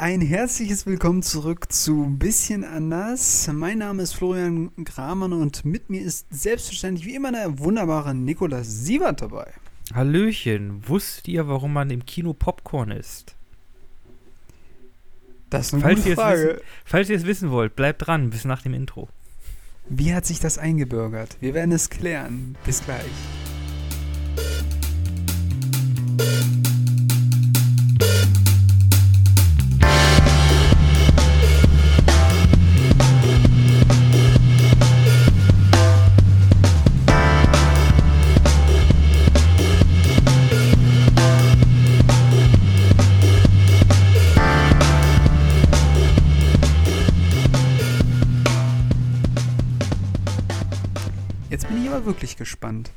ein herzliches Willkommen zurück zu bisschen anders. Mein Name ist Florian Gramann und mit mir ist selbstverständlich wie immer der wunderbare Nikolaus Siebert dabei. Hallöchen, wusstet ihr, warum man im Kino Popcorn isst? Das ist eine Falls gute Frage. wissen, falls ihr es wissen wollt, bleibt dran bis nach dem Intro. Wie hat sich das eingebürgert? Wir werden es klären. Bis gleich. Wirklich gespannt.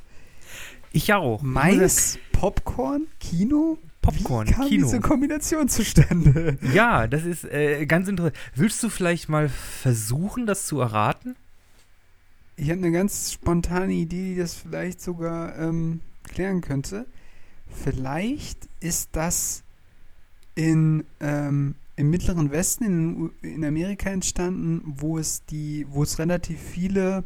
Ich auch. Mais, Popcorn, Kino? Popcorn, Wie kam Kino. diese Kombination zustande? Ja, das ist äh, ganz interessant. Willst du vielleicht mal versuchen, das zu erraten? Ich habe eine ganz spontane Idee, die das vielleicht sogar ähm, klären könnte. Vielleicht ist das in, ähm, im Mittleren Westen in, in Amerika entstanden, wo es die, wo es relativ viele,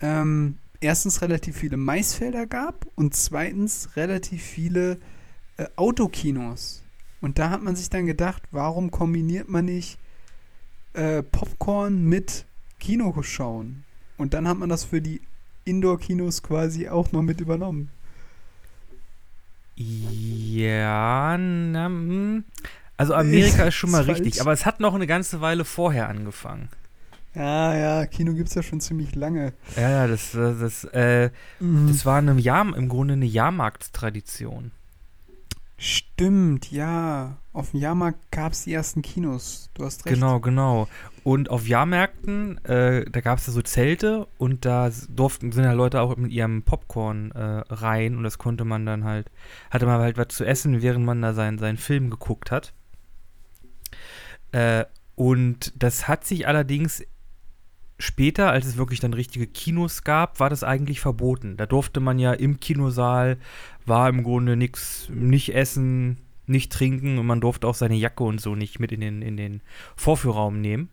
ähm, erstens relativ viele Maisfelder gab und zweitens relativ viele äh, Autokinos. Und da hat man sich dann gedacht, warum kombiniert man nicht äh, Popcorn mit Kinoschauen? Und dann hat man das für die Indoor-Kinos quasi auch noch mit übernommen. Ja, na, hm. also Amerika ist schon mal richtig, aber es hat noch eine ganze Weile vorher angefangen. Ja, ja, Kino gibt es ja schon ziemlich lange. Ja, ja, das, das, das, äh, das war eine Jahr, im Grunde eine Jahrmarktstradition. Stimmt, ja. Auf dem Jahrmarkt gab es die ersten Kinos. Du hast recht. Genau, genau. Und auf Jahrmärkten, äh, da gab es ja so Zelte und da durften, sind ja Leute auch mit ihrem Popcorn äh, rein und das konnte man dann halt, hatte man halt was zu essen, während man da seinen, seinen Film geguckt hat. Äh, und das hat sich allerdings später, als es wirklich dann richtige Kinos gab, war das eigentlich verboten. Da durfte man ja im Kinosaal, war im Grunde nichts, nicht essen, nicht trinken und man durfte auch seine Jacke und so nicht mit in den, in den Vorführraum nehmen.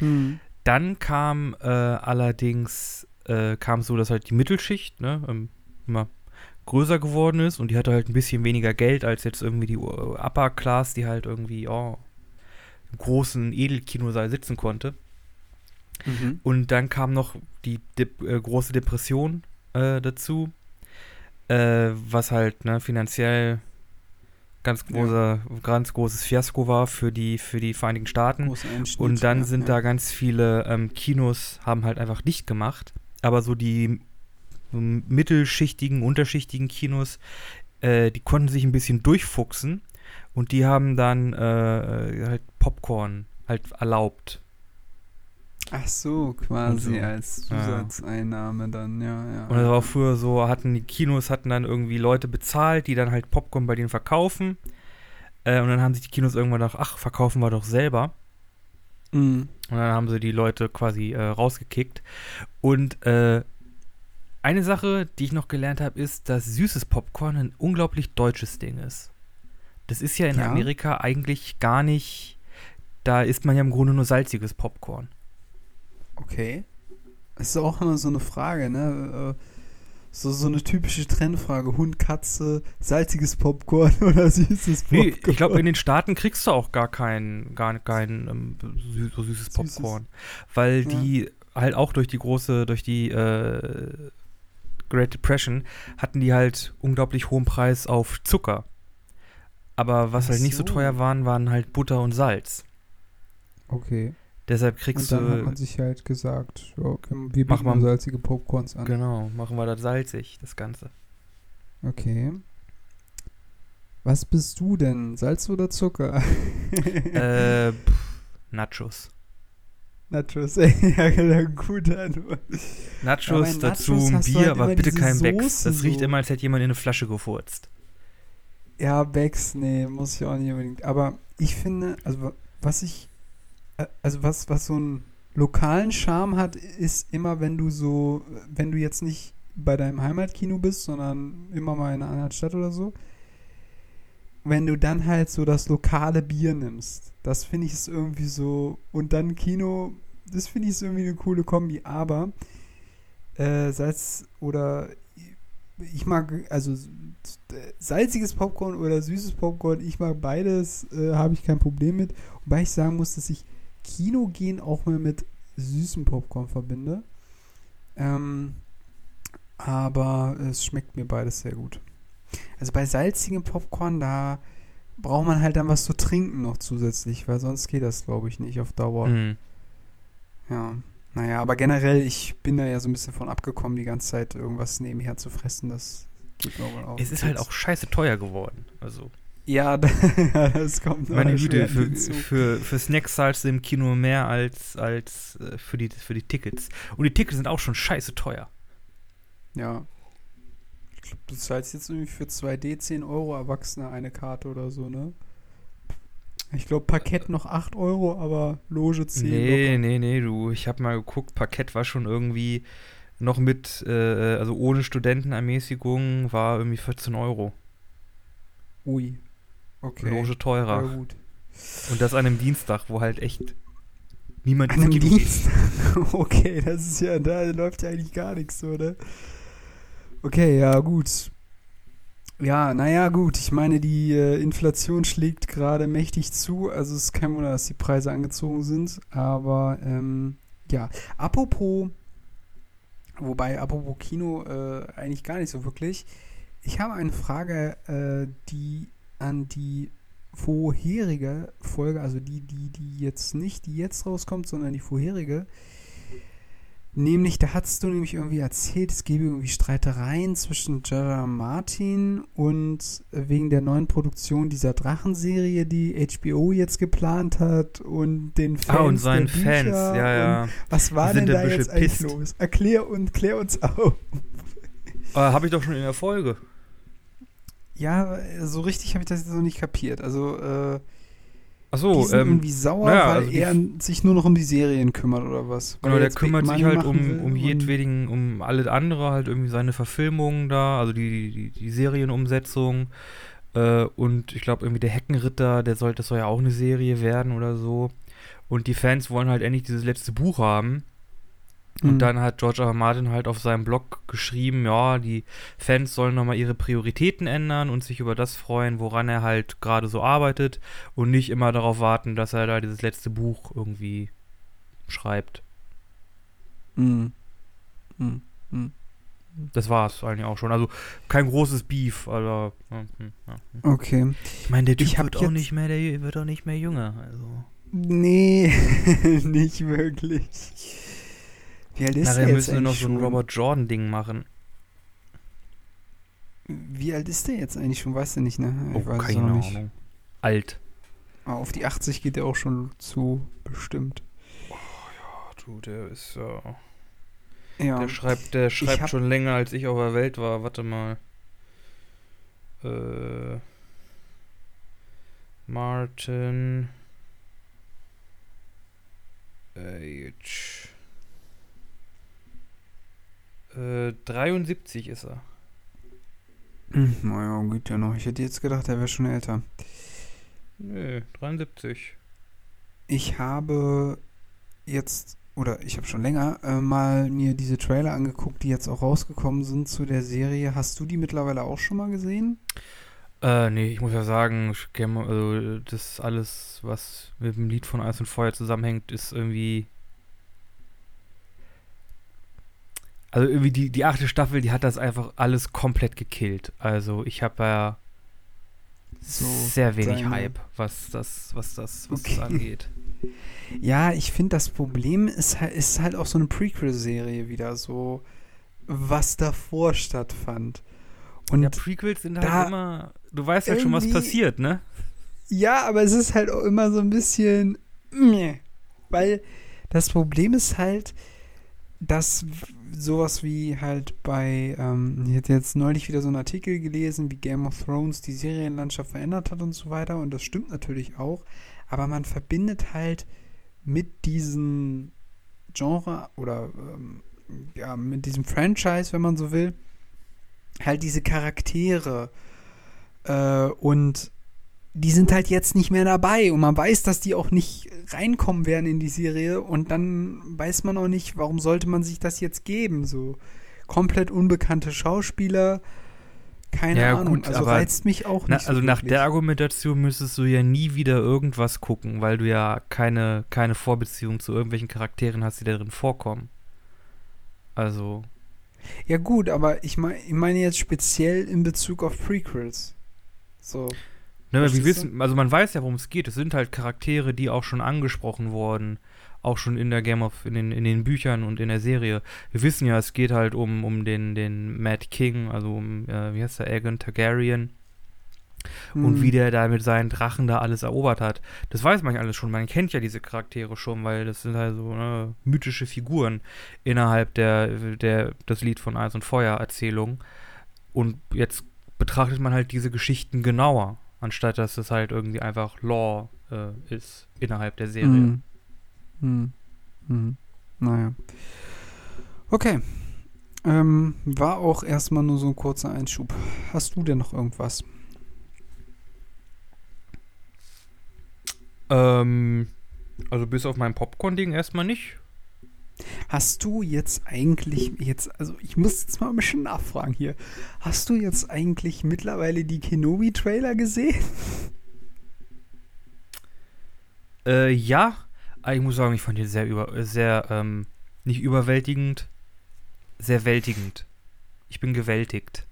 Hm. Dann kam äh, allerdings äh, kam so, dass halt die Mittelschicht ne, ähm, immer größer geworden ist und die hatte halt ein bisschen weniger Geld als jetzt irgendwie die äh, Upper Class, die halt irgendwie oh, im großen Edelkinosaal sitzen konnte. Mhm. Und dann kam noch die Dep äh, große Depression äh, dazu, äh, was halt ne, finanziell ganz großer, ganz großes Fiasko war für die für die Vereinigten Staaten. Und dann ja, sind ja. da ganz viele ähm, Kinos, haben halt einfach dicht gemacht. Aber so die mittelschichtigen, unterschichtigen Kinos, äh, die konnten sich ein bisschen durchfuchsen. Und die haben dann äh, halt Popcorn halt erlaubt. Ach so, quasi so. als Ja. Zusatzeinnahme dann, ja, ja. Und das war auch früher so, hatten die Kinos hatten dann irgendwie Leute bezahlt, die dann halt Popcorn bei denen verkaufen. Äh, und dann haben sich die Kinos irgendwann gedacht, ach, verkaufen wir doch selber. Mhm. Und dann haben sie die Leute quasi äh, rausgekickt. Und äh, eine Sache, die ich noch gelernt habe, ist, dass süßes Popcorn ein unglaublich deutsches Ding ist. Das ist ja in Ja. Amerika eigentlich gar nicht. Da isst man ja im Grunde nur salziges Popcorn. Okay. Das ist auch immer so eine Frage, ne? Äh, So, so eine typische Trendfrage. Hund, Katze, salziges Popcorn oder süßes Popcorn? Nee, ich glaube, in den Staaten kriegst du auch gar kein, gar kein ähm, sü so süßes Süßes. Popcorn. Weil Ja. die halt auch durch die große, durch die äh, Great Depression hatten die halt unglaublich hohen Preis auf Zucker. Aber was Ach halt nicht so so. teuer waren, waren halt Butter und Salz. Okay. Deshalb Und kriegst dann hat du. man sich halt gesagt, ja, okay, wir Mach bieten mal- salzige Popcorns an. Genau, machen wir das salzig, das Ganze. Okay. Was bist du denn? Salz oder Zucker? äh, pff, Nachos. Nachos, ja, genau, gute Antwort. Nachos, dazu Nachos ein du Bier, halt aber bitte kein Becks. Das riecht so. immer, als hätte jemand in eine Flasche gefurzt. Ja, Becks, nee, muss ich auch nicht unbedingt. Aber ich finde, also wa- was ich, also was, was so einen lokalen Charme hat, ist immer, wenn du so, wenn du jetzt nicht bei deinem Heimatkino bist, sondern immer mal in einer anderen Stadt oder so, wenn du dann halt so das lokale Bier nimmst. Das finde ich ist irgendwie so. Und dann Kino, das finde ich ist irgendwie eine coole Kombi. Aber äh, Salz oder ich mag, also salziges Popcorn oder süßes Popcorn, ich mag beides, äh, habe ich kein Problem mit. Wobei ich sagen muss, dass ich Kino gehen auch mal mit süßem Popcorn verbinde. Ähm, aber es schmeckt mir beides sehr gut. Also bei salzigem Popcorn, da braucht man halt dann was zu trinken noch zusätzlich, weil sonst geht das, glaube ich, nicht auf Dauer. Mhm. Ja. Naja, aber generell, ich bin da ja so ein bisschen von abgekommen, die ganze Zeit irgendwas nebenher zu fressen. Das geht mir auch Es ist halt auch scheiße teuer geworden. Also. Ja, das kommt noch Meine Güte, für, für, für Snacks zahlst du im Kino mehr als, als äh, für, die, für die Tickets. Und die Tickets sind auch schon scheiße teuer. Ja. Ich glaube, du zahlst jetzt irgendwie für 2D 10 Euro Erwachsene eine Karte oder so, ne? Ich glaube, Parkett noch 8 Euro, aber Loge 10. Nee, locker. nee, nee, du. Ich habe mal geguckt, Parkett war schon irgendwie noch mit, äh, also ohne Studentenermäßigung, war irgendwie 14 Euro. Ui. Okay. Loge teurer. Ja. Und das an einem Dienstag, wo halt echt niemand An einem Dienstag? okay, das ist ja, da läuft ja eigentlich gar nichts so, ne? Okay, ja, gut. Ja, naja, gut. Ich meine, die äh, Inflation schlägt gerade mächtig zu. Also es ist kein Wunder, dass die Preise angezogen sind. Aber ähm, ja, apropos, wobei apropos Kino äh, eigentlich gar nicht so wirklich. Ich habe eine Frage, äh, die an die vorherige Folge, also die, die, die jetzt nicht, die jetzt rauskommt, sondern die vorherige, Nämlich, da hast du nämlich irgendwie erzählt, es gäbe irgendwie Streitereien zwischen Gerard Martin und äh, wegen der neuen Produktion dieser Drachenserie, die HBO jetzt geplant hat und den Fans. Ah, und seinen Fans, ja, ja. Was war denn da jetzt eigentlich pisst. los? Erklär und klär uns auf. Äh, habe ich doch schon in der Folge. Ja, so richtig habe ich das jetzt noch nicht kapiert. Also, äh, Ach so, die sind ähm, irgendwie sauer, naja, weil also er sich nur noch um die Serien kümmert oder was? Genau, der kümmert sich halt um, um jedwedigen, um alle andere, halt irgendwie seine Verfilmungen da, also die, die, die Serienumsetzung. Äh, und ich glaube irgendwie der Heckenritter, der soll, das soll ja auch eine Serie werden oder so. Und die Fans wollen halt endlich dieses letzte Buch haben. Und mhm. dann hat George R. Martin halt auf seinem Blog geschrieben, ja, die Fans sollen nochmal ihre Prioritäten ändern und sich über das freuen, woran er halt gerade so arbeitet und nicht immer darauf warten, dass er da dieses letzte Buch irgendwie schreibt. Mhm. Mhm. mhm. Das war es eigentlich auch schon. Also kein großes Beef, aber. Ja, hm, ja. Okay. Ich meine, der Typ ich wird auch nicht mehr, der wird auch nicht mehr jünger. Also. Nee, nicht wirklich. Wie alt ist Nachher der müssen wir noch so ein Robert Jordan-Ding machen. Wie alt ist der jetzt eigentlich schon? Weißt du nicht, ne? Ich oh, keine Ahnung. Alt. Aber auf die 80 geht der auch schon zu, bestimmt. Oh ja, du, der ist ja. Ja. Der schreibt, der schreibt schon länger, als ich auf der Welt war. Warte mal. Äh. Martin. Age. Äh, 73 ist er. Hm, naja, geht ja noch. Ich hätte jetzt gedacht, er wäre schon älter. Nö, 73. Ich habe jetzt, oder ich habe schon länger äh, mal mir diese Trailer angeguckt, die jetzt auch rausgekommen sind zu der Serie. Hast du die mittlerweile auch schon mal gesehen? Äh, nee, ich muss ja sagen, also das alles, was mit dem Lied von Eis und Feuer zusammenhängt, ist irgendwie Also irgendwie die, die achte Staffel, die hat das einfach alles komplett gekillt. Also ich habe ja so sehr wenig Hype, was das, was das, was okay. das angeht. Ja, ich finde, das Problem ist, ist halt auch so eine Prequel-Serie wieder, so was davor stattfand. Und ja, Prequels sind halt immer, du weißt halt schon, was passiert, ne? Ja, aber es ist halt auch immer so ein bisschen, weil das Problem ist halt, dass sowas wie halt bei, ähm, ich hatte jetzt neulich wieder so einen Artikel gelesen, wie Game of Thrones die Serienlandschaft verändert hat und so weiter. Und das stimmt natürlich auch. Aber man verbindet halt mit diesem Genre oder ähm, ja, mit diesem Franchise, wenn man so will, halt diese Charaktere. Äh, und die sind halt jetzt nicht mehr dabei und man weiß, dass die auch nicht reinkommen werden in die Serie und dann weiß man auch nicht, warum sollte man sich das jetzt geben, so komplett unbekannte Schauspieler, keine Ja, Ahnung, gut, also aber reizt mich auch Na, nicht also so nach wirklich. der Argumentation müsstest du ja nie wieder irgendwas gucken, weil du ja keine, keine Vorbeziehung zu irgendwelchen Charakteren hast, die da drin vorkommen. Also, Ja gut, aber ich meine ich meine jetzt speziell in Bezug auf Prequels. So. Ne, aber wir wissen, also man weiß ja, worum es geht. Es sind halt Charaktere, die auch schon angesprochen wurden, auch schon in der Game of, in den, in den Büchern und in der Serie. Wir wissen ja, es geht halt um, um den, den Mad King, also um, äh, wie heißt der, Aegon Targaryen. und Hm. wie der da mit seinen Drachen da alles erobert hat. Das weiß man ja alles schon. Man kennt ja diese Charaktere schon, weil das sind halt so ne, mythische Figuren innerhalb der, der das Lied von Eis und Feuer Erzählung. Und jetzt betrachtet man halt diese Geschichten genauer, anstatt dass es halt irgendwie einfach Lore äh, ist innerhalb der Serie. Hm. Hm. Hm. Naja. Okay. Ähm, war auch erstmal nur so ein kurzer Einschub. Hast du denn noch irgendwas? Ähm, also bis auf mein Popcorn-Ding erstmal nicht. Hast du jetzt eigentlich jetzt, also ich muss jetzt mal ein bisschen nachfragen hier. Hast du jetzt eigentlich mittlerweile die Kenobi-Trailer gesehen? Äh, ja, aber ich muss sagen, ich fand die sehr über, äh, sehr, ähm, nicht überwältigend, sehr wältigend. Ich bin gewältigt.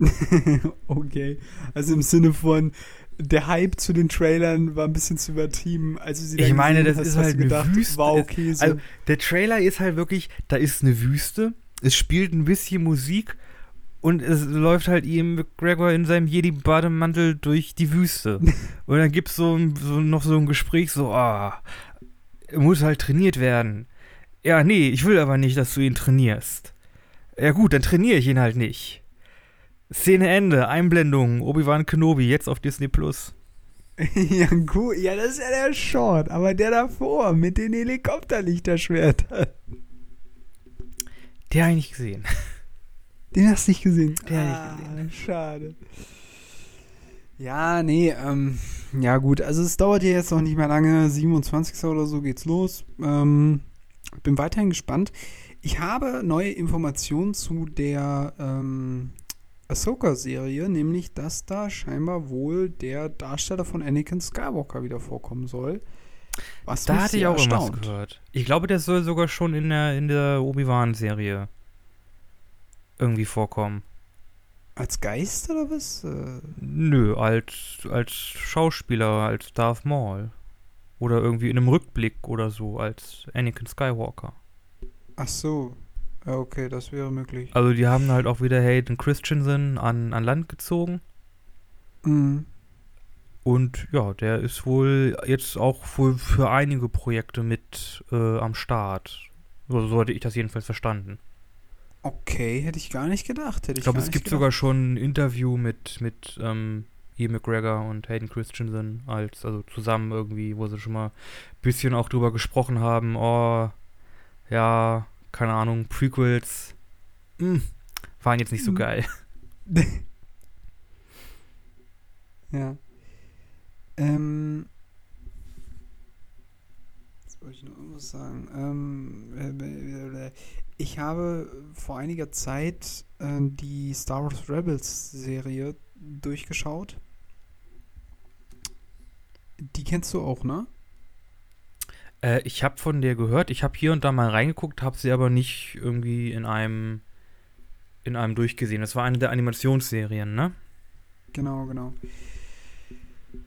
okay. Also im Sinne von, der Hype zu den Trailern war ein bisschen zu übertrieben. Also sie Ich meine, das hast, ist halt du eine gedacht, Wüste. War okay so. Also, der Trailer ist halt wirklich, da ist eine Wüste, es spielt ein bisschen Musik und es läuft halt Ian McGregor in seinem Jedi-Bademantel durch die Wüste. und dann gibt's so, ein- so noch so ein Gespräch, so, ah, er muss halt trainiert werden. Ja, nee, ich will aber nicht, dass du ihn trainierst. Ja gut, dann trainiere ich ihn halt nicht. Szene Ende, Einblendung, Obi-Wan Kenobi, jetzt auf Disney Plus. ja, gut. Ja, das ist ja der Short. Aber der davor mit den Helikopterlichterschwertern. Der habe ich nicht gesehen. Den hast du nicht gesehen. Den ah, hab ich schade. Ja, nee, ähm, ja gut, also es dauert ja jetzt noch nicht mehr lange, 27. oder so geht's los. Ähm, bin weiterhin gespannt. Ich habe neue Informationen zu der ähm, Ahsoka-Serie, nämlich, dass da scheinbar wohl der Darsteller von Anakin Skywalker wieder vorkommen soll. Was Da hatte ich auch erstaunt. gehört. Ich glaube, der soll sogar schon in der, in der Obi-Wan-Serie irgendwie vorkommen. Als Geist oder was? Äh, Nö, als, als Schauspieler, als Darth Maul. Oder irgendwie in einem Rückblick oder so, als Anakin Skywalker. ach so. Ja, okay, das wäre möglich. Also die haben halt auch wieder Hayden Christensen an, an Land gezogen. Mhm. Und ja, der ist wohl jetzt auch wohl für einige Projekte mit äh, am Start. So, so hatte ich das jedenfalls verstanden. Okay, hätte ich gar nicht gedacht. Hätte ich Ich glaube, es gibt gedacht. sogar schon ein Interview mit, mit ähm, Ian McGregor und Hayden Christensen als, also zusammen irgendwie, wo sie schon mal ein bisschen auch drüber gesprochen haben, oh, ja, keine Ahnung, Prequels, hm, waren jetzt nicht so Mhm. geil. Ja. Ähm. Jetzt wollte ich noch irgendwas sagen. Ähm, äh, äh, ich habe vor einiger Zeit äh, die Star Wars Rebels Serie durchgeschaut. Die kennst du auch, ne? Äh, ich habe von der gehört, ich habe hier und da mal reingeguckt, habe sie aber nicht irgendwie in einem, in einem durchgesehen. Das war eine der Animationsserien, ne? Genau, genau.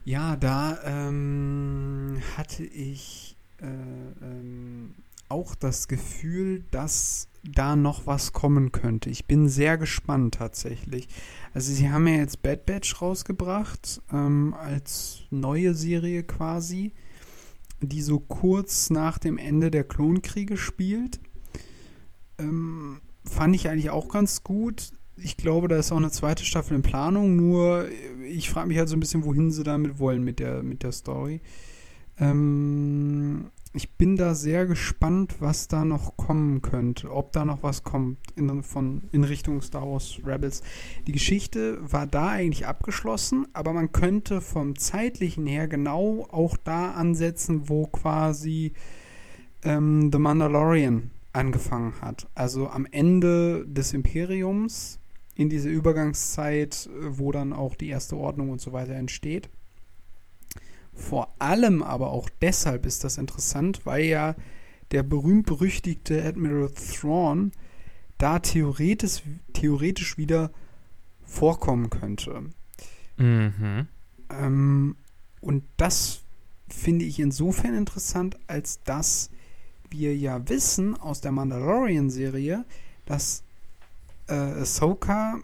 Ja, da ähm, hatte ich äh, ähm, auch das Gefühl, dass da noch was kommen könnte. Ich bin sehr gespannt tatsächlich. Also sie haben ja jetzt Bad Batch rausgebracht ähm, als neue Serie quasi, die so kurz nach dem Ende der Klonkriege spielt. Ähm, fand ich eigentlich auch ganz gut. Ich glaube, da ist auch eine zweite Staffel in Planung, nur ich frage mich halt so ein bisschen, wohin sie damit wollen mit der, mit der Story. Ähm, ich bin da sehr gespannt, was da noch kommen könnte, ob da noch was kommt in, von, in Richtung Star Wars Rebels. Die Geschichte war da eigentlich abgeschlossen, aber man könnte vom zeitlichen her genau auch da ansetzen, wo quasi ähm, The Mandalorian angefangen hat. Also am Ende des Imperiums, in dieser Übergangszeit, wo dann auch die erste Ordnung und so weiter entsteht. Vor allem aber auch deshalb ist das interessant, weil ja der berühmt-berüchtigte Admiral Thrawn da theoretisch, theoretisch wieder vorkommen könnte. Mhm. Ähm, und das finde ich insofern interessant, als dass wir ja wissen aus der Mandalorian-Serie, dass äh, Ahsoka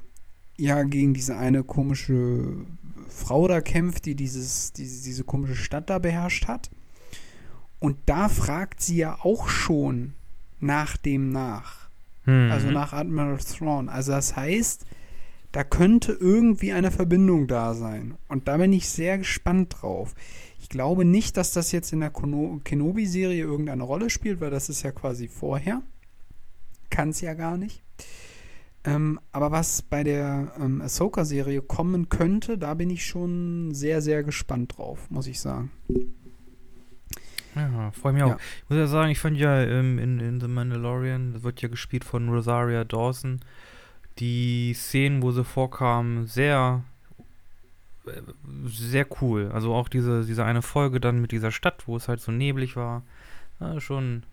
ja gegen diese eine komische Frau da kämpft, die dieses, diese, diese komische Stadt da beherrscht hat. Und da fragt sie ja auch schon nach dem nach. Mhm. Also nach Admiral Thrawn. Also das heißt, da könnte irgendwie eine Verbindung da sein. Und da bin ich sehr gespannt drauf. Ich glaube nicht, dass das jetzt in der Kenobi-Serie irgendeine Rolle spielt, weil das ist ja quasi vorher. Kann es ja gar nicht. Ähm, aber was bei der ähm, Ahsoka-Serie kommen könnte, da bin ich schon sehr, sehr gespannt drauf, muss ich sagen. Ja, freue mich auch. Ja. Ich muss ja sagen, ich fand ja ähm, in, in The Mandalorian, das wird ja gespielt von Rosaria Dawson, die Szenen, wo sie vorkam, sehr, äh, sehr cool. Also auch diese, diese eine Folge dann mit dieser Stadt, wo es halt so neblig war, ja, schon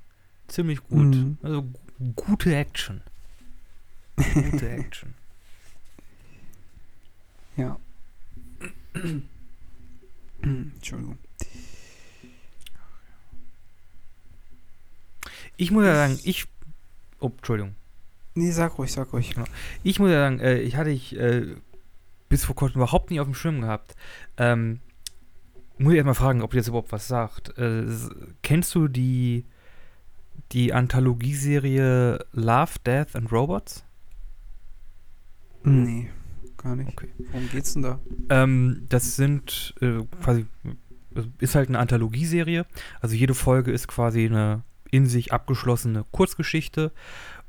ziemlich gut. Mhm. Also gu- gute Action. Gute Action. Ja. Entschuldigung. Ich muss ja sagen, ich. Oh, Entschuldigung. Nee, sag ruhig, sag ruhig. Ich muss ja sagen, äh, ich hatte ich äh, bis vor kurzem überhaupt nicht auf dem Schirm gehabt. Ähm, muss ich erstmal fragen, ob dir das überhaupt was sagt. Äh, kennst du die, die Anthologieserie Love, Death and Robots? Nee, gar nicht. Okay. Worum geht's denn da? Ähm, das sind äh, quasi, ist halt eine Anthologieserie. Also jede Folge ist quasi eine in sich abgeschlossene Kurzgeschichte.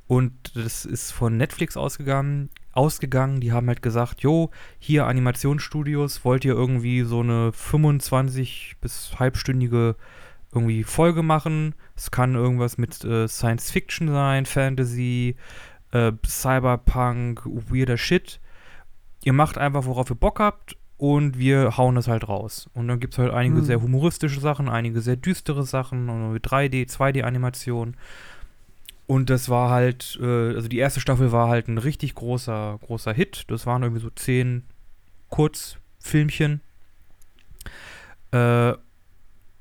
Und das ist von Netflix ausgegangen. Ausgegangen, die haben halt gesagt, jo, hier Animationsstudios, wollt ihr irgendwie so eine 25 bis halbstündige irgendwie Folge machen? Es kann irgendwas mit äh, Science Fiction sein, Fantasy, äh, Cyberpunk, weirder Shit. Ihr macht einfach, worauf ihr Bock habt und wir hauen das halt raus. Und dann gibt es halt einige Mhm. sehr humoristische Sachen, einige sehr düstere Sachen, und mit 3D, 2D-Animation. Und das war halt, äh, also die erste Staffel war halt ein richtig großer, großer Hit. Das waren irgendwie so zehn Kurzfilmchen, äh,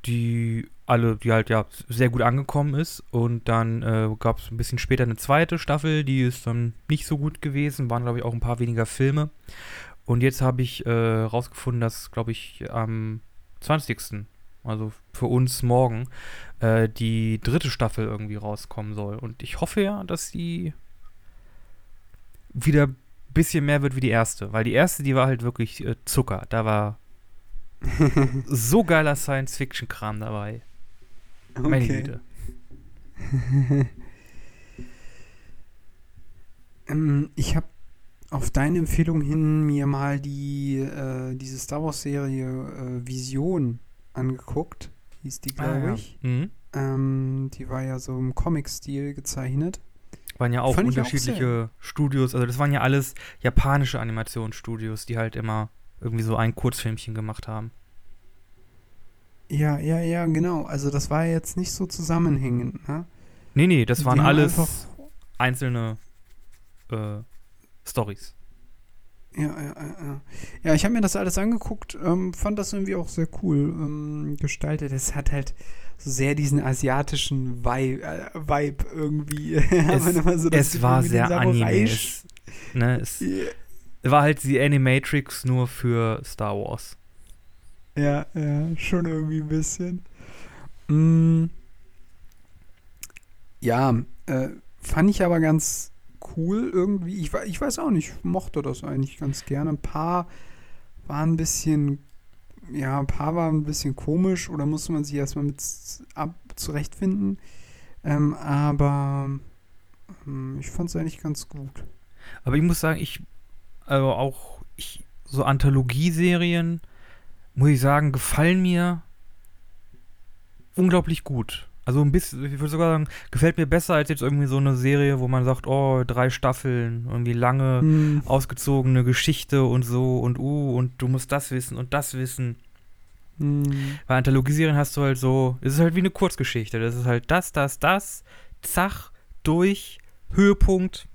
die alle, die halt ja sehr gut angekommen ist. Und dann äh, gab es ein bisschen später eine zweite Staffel, die ist dann nicht so gut gewesen, waren glaube ich auch ein paar weniger Filme. Und jetzt habe ich äh, rausgefunden, dass, glaube ich, am 20. Also für uns morgen äh, die dritte Staffel irgendwie rauskommen soll. Und ich hoffe ja, dass die wieder ein bisschen mehr wird wie die erste. Weil die erste, die war halt wirklich äh, Zucker. Da war so geiler Science-Fiction-Kram dabei. Meine Okay. Güte. Ähm, ich habe auf deine Empfehlung hin mir mal die äh, diese Star Wars Serie äh, Vision angeguckt. Hieß die, glaube Ah, ja. ich. Mhm. Ähm, die war ja so im Comic-Stil gezeichnet. Waren ja auch Fand ich auch unterschiedliche Studios. Also das waren ja alles japanische Animationsstudios, die halt immer irgendwie so ein Kurzfilmchen gemacht haben. Ja, ja, ja, genau. Also das war jetzt nicht so zusammenhängend. Ne? Nee, nee, das waren alles einfach- einzelne äh, Stories. Ja, ja, ja, ja. Ja, ich habe mir das alles angeguckt, ähm, fand das irgendwie auch sehr cool ähm, gestaltet. Es hat halt so sehr diesen asiatischen Vibe, äh, Vibe irgendwie. Immer so Es war sehr Anime. Es, ne, es Ja, war halt die Animatrix nur für Star Wars. Ja, ja, schon irgendwie ein bisschen. Mm, ja, äh, fand ich aber ganz cool irgendwie. Ich, ich weiß auch nicht, ich mochte das eigentlich ganz gerne. Ein paar waren ein bisschen, ja, ein paar waren ein bisschen komisch oder musste man sich erstmal mit ab, zurechtfinden. Ähm, aber ähm, ich fand es eigentlich ganz gut. Aber ich muss sagen, ich, also auch ich, so Anthologieserien, muss ich sagen, gefallen mir unglaublich gut. Also ein bisschen, ich würde sogar sagen, gefällt mir besser als jetzt irgendwie so eine Serie, wo man sagt, oh, drei Staffeln, irgendwie lange, Hm. ausgezogene Geschichte und so und uh, und du musst das wissen und das wissen. Hm. Bei Anthologieserien hast du halt so, es ist halt wie eine Kurzgeschichte. Das ist halt das, das, das, zach, durch, Höhepunkt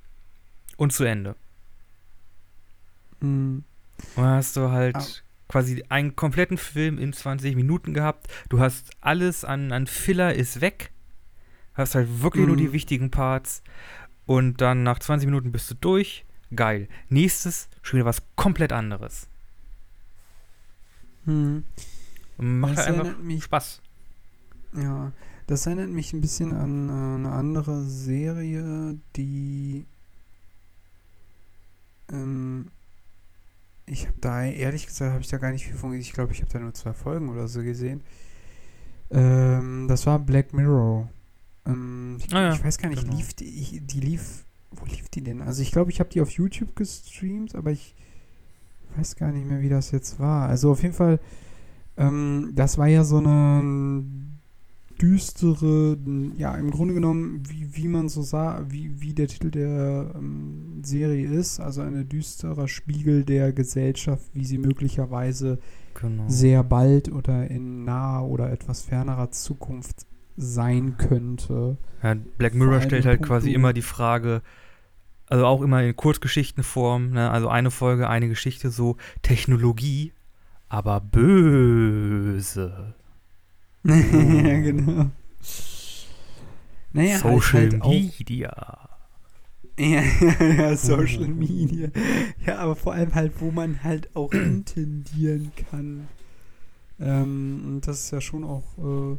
und zu Ende. Hm. Und dann hast du halt Ah. Quasi einen kompletten Film in 20 Minuten gehabt. Du hast alles an, an Filler ist weg. Hast halt wirklich nur Mhm. die wichtigen Parts. Und dann nach 20 Minuten bist du durch. Geil. Nächstes, schon wieder was komplett anderes. Hm. Macht Das halt einfach mich Spaß. Ja, das erinnert mich ein bisschen an äh, eine andere Serie, die ähm, ich habe da ehrlich gesagt habe ich da gar nicht viel von gesehen. Ich glaube, ich habe da nur zwei Folgen oder so gesehen. Ähm, das war Black Mirror. Ähm, ich, Ah ja, ich weiß gar nicht, genau. lief die, ich, die lief, wo lief die denn? Also ich glaube, ich habe die auf YouTube gestreamt, aber ich weiß gar nicht mehr, wie das jetzt war. Also auf jeden Fall, ähm, das war ja so eine düstere, ja, im Grunde genommen, wie, wie man so sah, wie, wie der Titel der ähm, Serie ist, also ein düsterer Spiegel der Gesellschaft, wie sie möglicherweise Genau. sehr bald oder in naher oder etwas fernerer Zukunft sein könnte. Ja, Black Mirror stellt halt puncto- quasi immer die Frage, also auch immer in Kurzgeschichtenform, ne? also eine Folge, eine Geschichte, so Technologie, aber böse. Ja, genau. Naja, Social halt, halt Media. Ja, ja, Social. Media. Ja, aber vor allem halt, wo man halt auch intendieren kann. Ähm, und das ist ja schon auch, äh,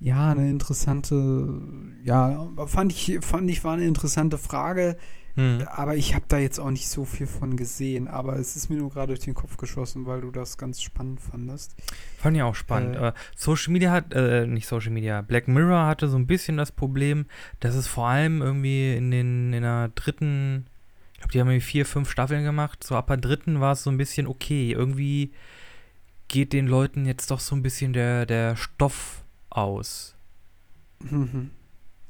ja, eine interessante, ja, fand ich, fand ich, war eine interessante Frage, Hm. aber ich habe da jetzt auch nicht so viel von gesehen, aber es ist mir nur gerade durch den Kopf geschossen, weil du das ganz spannend fandest. Fand ich auch spannend. Äh, aber Social Media hat, äh, nicht Social Media, Black Mirror hatte so ein bisschen das Problem, dass es vor allem irgendwie in den, in der dritten, ich glaube, die haben irgendwie vier, fünf Staffeln gemacht, so ab der dritten war es so ein bisschen okay. Irgendwie geht den Leuten jetzt doch so ein bisschen der, der Stoff aus. Mhm.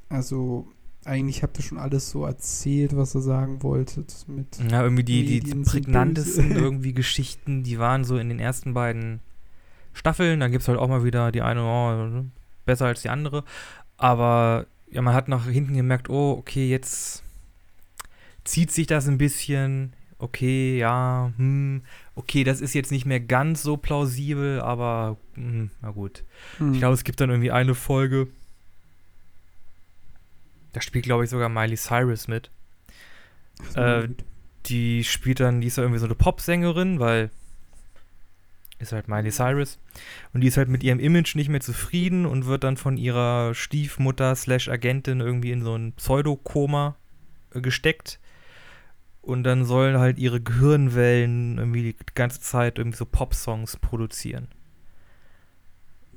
Also, eigentlich habt ihr schon alles so erzählt, was ihr sagen wolltet mit Ja, irgendwie die, die sind prägnantesten irgendwie Geschichten, die waren so in den ersten beiden Staffeln. Dann gibt es halt auch mal wieder die eine, oh, besser als die andere. Aber ja, man hat nach hinten gemerkt, oh, okay, jetzt zieht sich das ein bisschen. Okay, ja, hm, okay, das ist jetzt nicht mehr ganz so plausibel, aber hm, na gut. Hm. Ich glaube, es gibt dann irgendwie eine Folge. Da spielt, glaube ich, sogar Miley Cyrus mit. Äh, die spielt dann, die ist ja irgendwie so eine Popsängerin, weil ist halt Miley Cyrus. Und die ist halt mit ihrem Image nicht mehr zufrieden und wird dann von ihrer Stiefmutter slash Agentin irgendwie in so ein Pseudokoma äh, gesteckt. Und dann sollen halt ihre Gehirnwellen irgendwie die ganze Zeit irgendwie so Popsongs produzieren.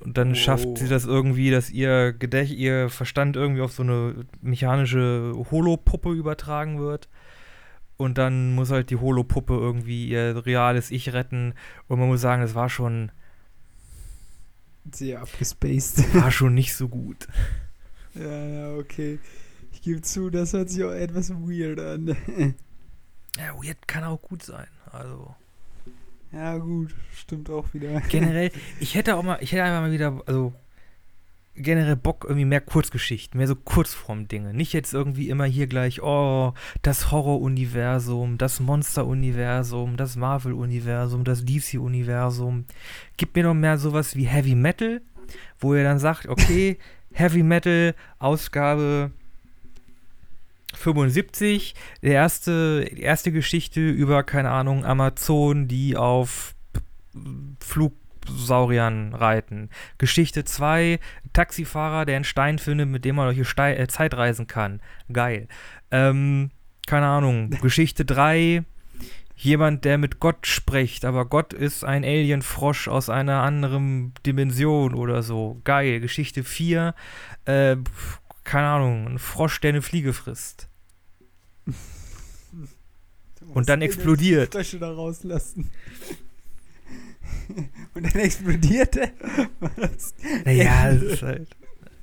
Und dann Oh. schafft sie das irgendwie, dass ihr Gedächt, ihr Verstand irgendwie auf so eine mechanische Holopuppe übertragen wird. Und dann muss halt die Holopuppe irgendwie ihr reales Ich retten. Und man muss sagen, das war schon, Sehr abgespaced. war schon nicht so gut. ja, ja, okay. Ich gebe zu, das hört sich auch etwas weird an. Ja, weird kann auch gut sein. Also ja, gut, stimmt auch wieder. generell, ich hätte auch mal, ich hätte einfach mal wieder, also generell Bock irgendwie mehr Kurzgeschichten, mehr so Kurzform-Dinge. Nicht jetzt irgendwie immer hier gleich, oh, das Horror-Universum, das Monster-Universum, das Marvel-Universum, das DC-Universum. Gib mir noch mehr sowas wie Heavy Metal, wo ihr dann sagt, okay, Heavy Metal, Ausgabe 75, der erste, die erste Geschichte über, keine Ahnung, Amazon, die auf Flugsauriern reiten. Geschichte 2, Taxifahrer, der einen Stein findet, mit dem man durch äh, Zeit reisen kann. Geil. Ähm, keine Ahnung. Geschichte 3, jemand, der mit Gott spricht, aber Gott ist ein Alienfrosch aus einer anderen Dimension oder so. Geil. Geschichte 4, äh, keine Ahnung, ein Frosch, der eine Fliege frisst. Und dann explodiert. Frösche da rauslassen. Und dann explodiert er. Was? Naja, das ist halt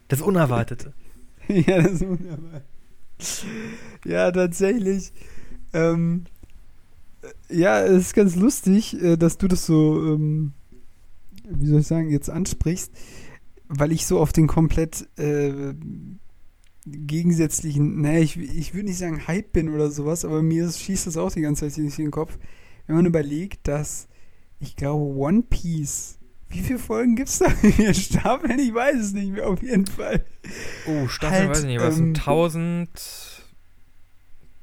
das Unerwartete. ja, das ist wunderbar. Ja, tatsächlich. Ähm, ja, es ist ganz lustig, äh, dass du das so, ähm, wie soll ich sagen, jetzt ansprichst, weil ich so auf den komplett äh, gegensätzlichen, naja, ich, ich würde nicht sagen Hype bin oder sowas, aber mir ist, schießt das auch die ganze Zeit nicht in den Kopf, wenn man überlegt, dass ich glaube One Piece, wie viele Folgen gibt es da? Wie viele Staffeln? Ich weiß es nicht mehr, auf jeden Fall. Oh, Staffeln Halt, weiß ich nicht, was ähm, sind 1000,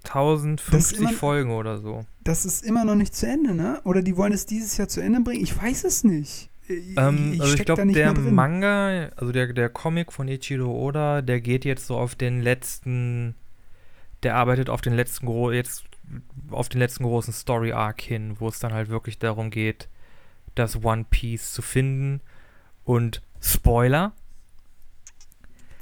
1050 immer- Folgen oder so. Das ist immer noch nicht zu Ende, ne? Oder die wollen es dieses Jahr zu Ende bringen? Ich weiß es nicht. Ich, Ähm, also ich steck da glaube, der. Manga, also der, der Comic von Ichiro Oda, der geht jetzt so auf den letzten, der arbeitet auf den letzten jetzt auf den letzten großen Story Arc hin, wo es dann halt wirklich darum geht, das One Piece zu finden. Und Spoiler,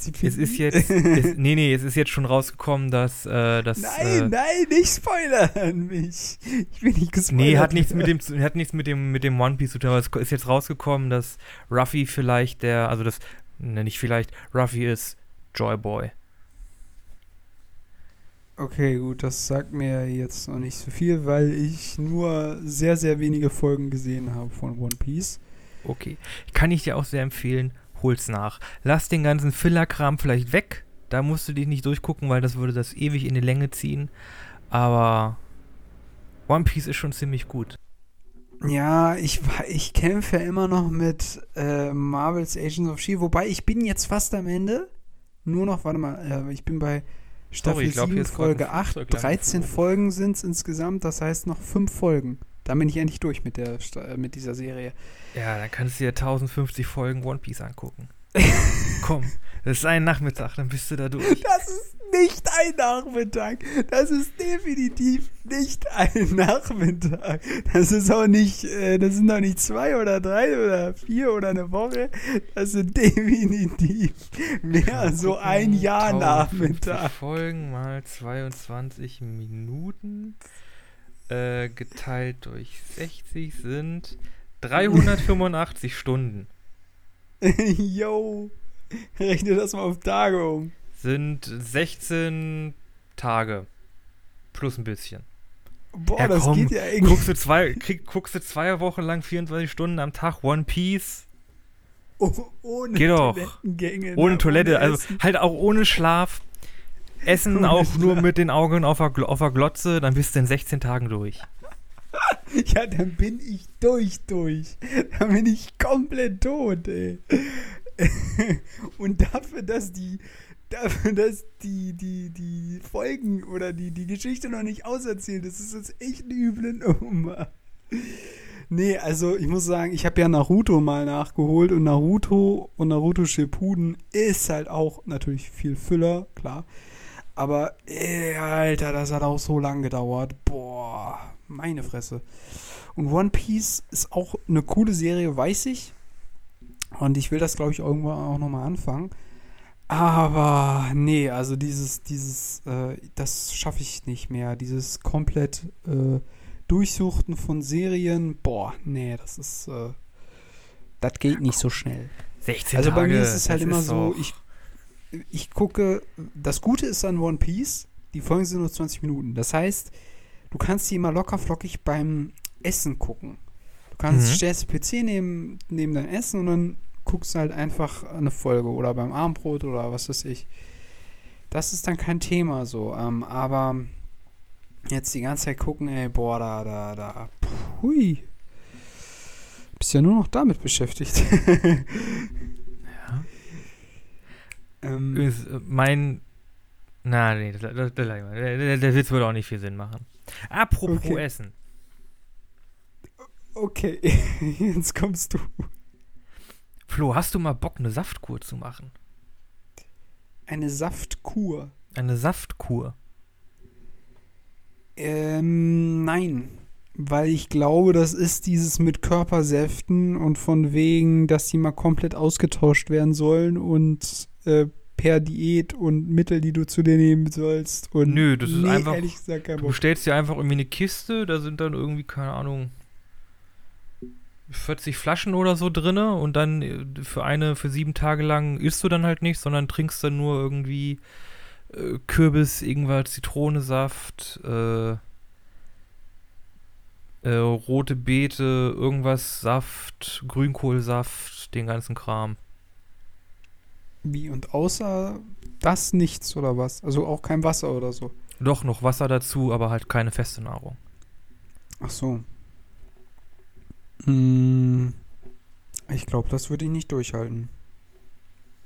Sie es ist jetzt, es, nee, nee, es ist jetzt schon rausgekommen, dass, äh, das, Nein, äh, nein, nicht spoilern mich. Ich bin nicht gespoilert. Nee, hat nichts mit dem hat nichts mit dem mit dem One Piece zu tun, aber es ist jetzt rausgekommen, dass Ruffy vielleicht der, also das ne, nicht vielleicht, Ruffy ist Joy Boy. Okay, gut, das sagt mir jetzt noch nicht so viel, weil ich nur sehr, sehr wenige Folgen gesehen habe von One Piece. Okay. Kann ich dir auch sehr empfehlen, hol's nach. Lass den ganzen Filler-Kram vielleicht weg. Da musst du dich nicht durchgucken, weil das würde das ewig in die Länge ziehen. Aber One Piece ist schon ziemlich gut. Ja, ich, ich kämpfe immer noch mit äh, Marvel's Agents of S.H.I.E.L.D., wobei ich bin jetzt fast am Ende. Nur noch, warte mal, äh, ich bin bei Staffel ich glaub, hier 7, ist grad Folge ein 8. Flugzeug lang 13 geflogen. Folgen sind es insgesamt, das heißt noch 5 Folgen. Dann bin ich endlich durch mit, der, äh, mit dieser Serie. Ja, dann kannst du dir 1050 Folgen One Piece angucken. Komm, das ist ein Nachmittag, dann bist du da durch. Das ist nicht ein Nachmittag. Das ist definitiv nicht ein Nachmittag. Das ist auch nicht, äh, das sind auch nicht zwei oder drei oder vier oder eine Woche. Das sind definitiv mehr so gucken, ein Jahr 1050 Nachmittag. Folgen mal 22 Minuten äh, geteilt durch 60 sind 385 Stunden. Yo. Rechne das mal auf Tage um. Sind 16 Tage. Plus ein bisschen. Boah, Ja, das komm, geht ja irgendwie. Guckst du, zwei, krieg, guckst du zwei Wochen lang 24 Stunden am Tag One Piece Oh, ohne Geht doch. Ohne ne, Toilette, also halt auch ohne Schlaf. Essen auch nur mit den Augen auf der, auf der Glotze, dann bist du in 16 Tagen durch. Ja, dann bin ich durch, durch. Dann bin ich komplett tot, ey. Und dafür, dass die, dafür, dass die, die, die Folgen oder die, die Geschichte noch nicht auserzählt ist, ist jetzt echt eine üble Nummer. Nee, also ich muss sagen, ich habe ja Naruto mal nachgeholt und Naruto und Naruto Shippuden ist halt auch natürlich viel Füller, klar. Aber, ey, Alter, das hat auch so lang gedauert. Boah, meine Fresse. Und One Piece ist auch eine coole Serie, weiß ich. Und ich will das, glaube ich, irgendwann auch nochmal anfangen. Aber nee, also dieses, dieses, äh, das schaffe ich nicht mehr. Dieses komplett äh, Durchsuchten von Serien, boah, nee, das ist, äh, das geht nicht so schnell. 16 Also Tage. bei mir ist es halt immer so, ich, ich gucke, das Gute ist an One Piece, die Folgen sind nur 20 Minuten. Das heißt, du kannst die immer locker flockig beim Essen gucken. Du kannst, Mhm. stellst den PC neben, neben dein Essen und dann guckst du halt einfach eine Folge oder beim Abendbrot oder was weiß ich. Das ist dann kein Thema so. Ähm, aber jetzt die ganze Zeit gucken, ey, boah, da, da, da, hui. Bist ja nur noch damit beschäftigt. Ähm, Übrigens, äh, mein. Na, nee, das, das, das, der, der Witz würde auch nicht viel Sinn machen. Apropos Okay. Essen. Okay, jetzt kommst du. Flo, hast du mal Bock, eine Saftkur zu machen? Eine Saftkur. Eine Saftkur. Ähm, nein. weil ich glaube, das ist dieses mit Körpersäften und von wegen, dass die mal komplett ausgetauscht werden sollen und äh, per Diät und Mittel, die du zu dir nehmen sollst. Und Nö, das ist nee, einfach- Ehrlich gesagt, kein Du Bock. bestellst dir einfach irgendwie eine Kiste, da sind dann irgendwie, keine Ahnung, 40 Flaschen oder so drinne und dann äh, für eine, für sieben Tage lang isst du dann halt nichts, sondern trinkst dann nur irgendwie äh, Kürbis, Ingwer, Zitronesaft, äh, äh, rote Beete, irgendwas, Saft, Grünkohlsaft, den ganzen Kram. Wie und außer das nichts oder was? Also auch kein Wasser oder so. Doch, noch Wasser dazu, aber halt keine feste Nahrung. Ach so. Hm, ich glaube, das würde ich nicht durchhalten.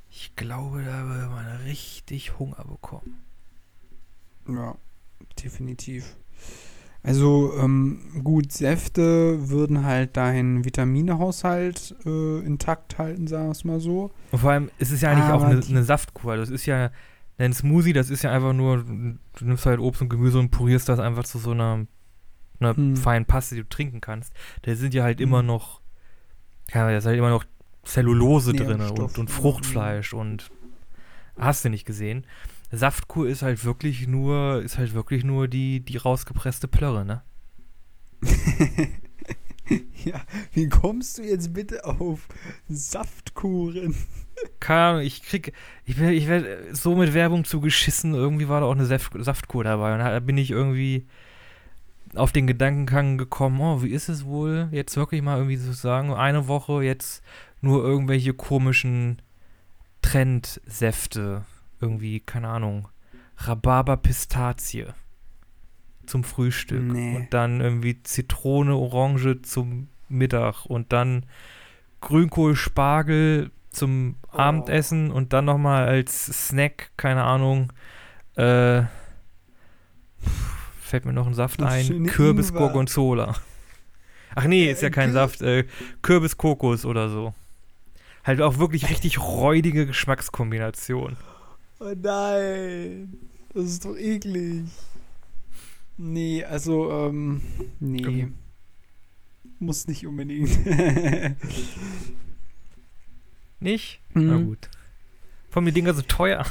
Ich glaube, da würde man richtig Hunger bekommen. Ja, definitiv. Also ähm, gut, Säfte würden halt deinen Vitaminehaushalt äh, intakt halten, sagen wir es mal so. Und vor allem ist es ja eigentlich auch Aber eine, die- eine Saftkur. Das ist ja ein Smoothie, das ist ja einfach nur, du nimmst halt Obst und Gemüse und purierst das einfach zu so einer, einer Hm. feinen Paste, die du trinken kannst. Da sind ja halt Hm. immer noch, ja, da ist halt immer noch Zellulose drin und, und ja. Fruchtfleisch und hast du nicht gesehen. Saftkur ist halt wirklich nur, ist halt wirklich nur die, die rausgepresste Plörre, ne? ja, wie kommst du jetzt bitte auf Saftkuren? Keine Ahnung, ich krieg, ich werde ich werd so mit Werbung zugeschissen, irgendwie war da auch eine Saft, Saftkur dabei und da bin ich irgendwie auf den Gedankengang gekommen, oh, wie ist es wohl, jetzt wirklich mal irgendwie zu sagen, eine Woche jetzt nur irgendwelche komischen Trendsäfte, irgendwie, keine Ahnung, Rhabarber Pistazie zum Frühstück Nee. und dann irgendwie Zitrone, Orange zum Mittag und dann Grünkohl, Spargel zum Oh. Abendessen und dann nochmal als Snack, keine Ahnung, äh, fällt mir noch ein Saft Das ein, Kürbis. Gorgonzola. Ach nee, ist ja Äh, kein Kür- Saft, äh, Kürbis Kokos oder so. Halt auch wirklich richtig räudige Geschmackskombination. Oh nein, das ist doch eklig. Nee, also, ähm, nee. Ähm. Muss nicht unbedingt. Nicht? Na Mhm. gut. Vor allem die Dinger so teuer.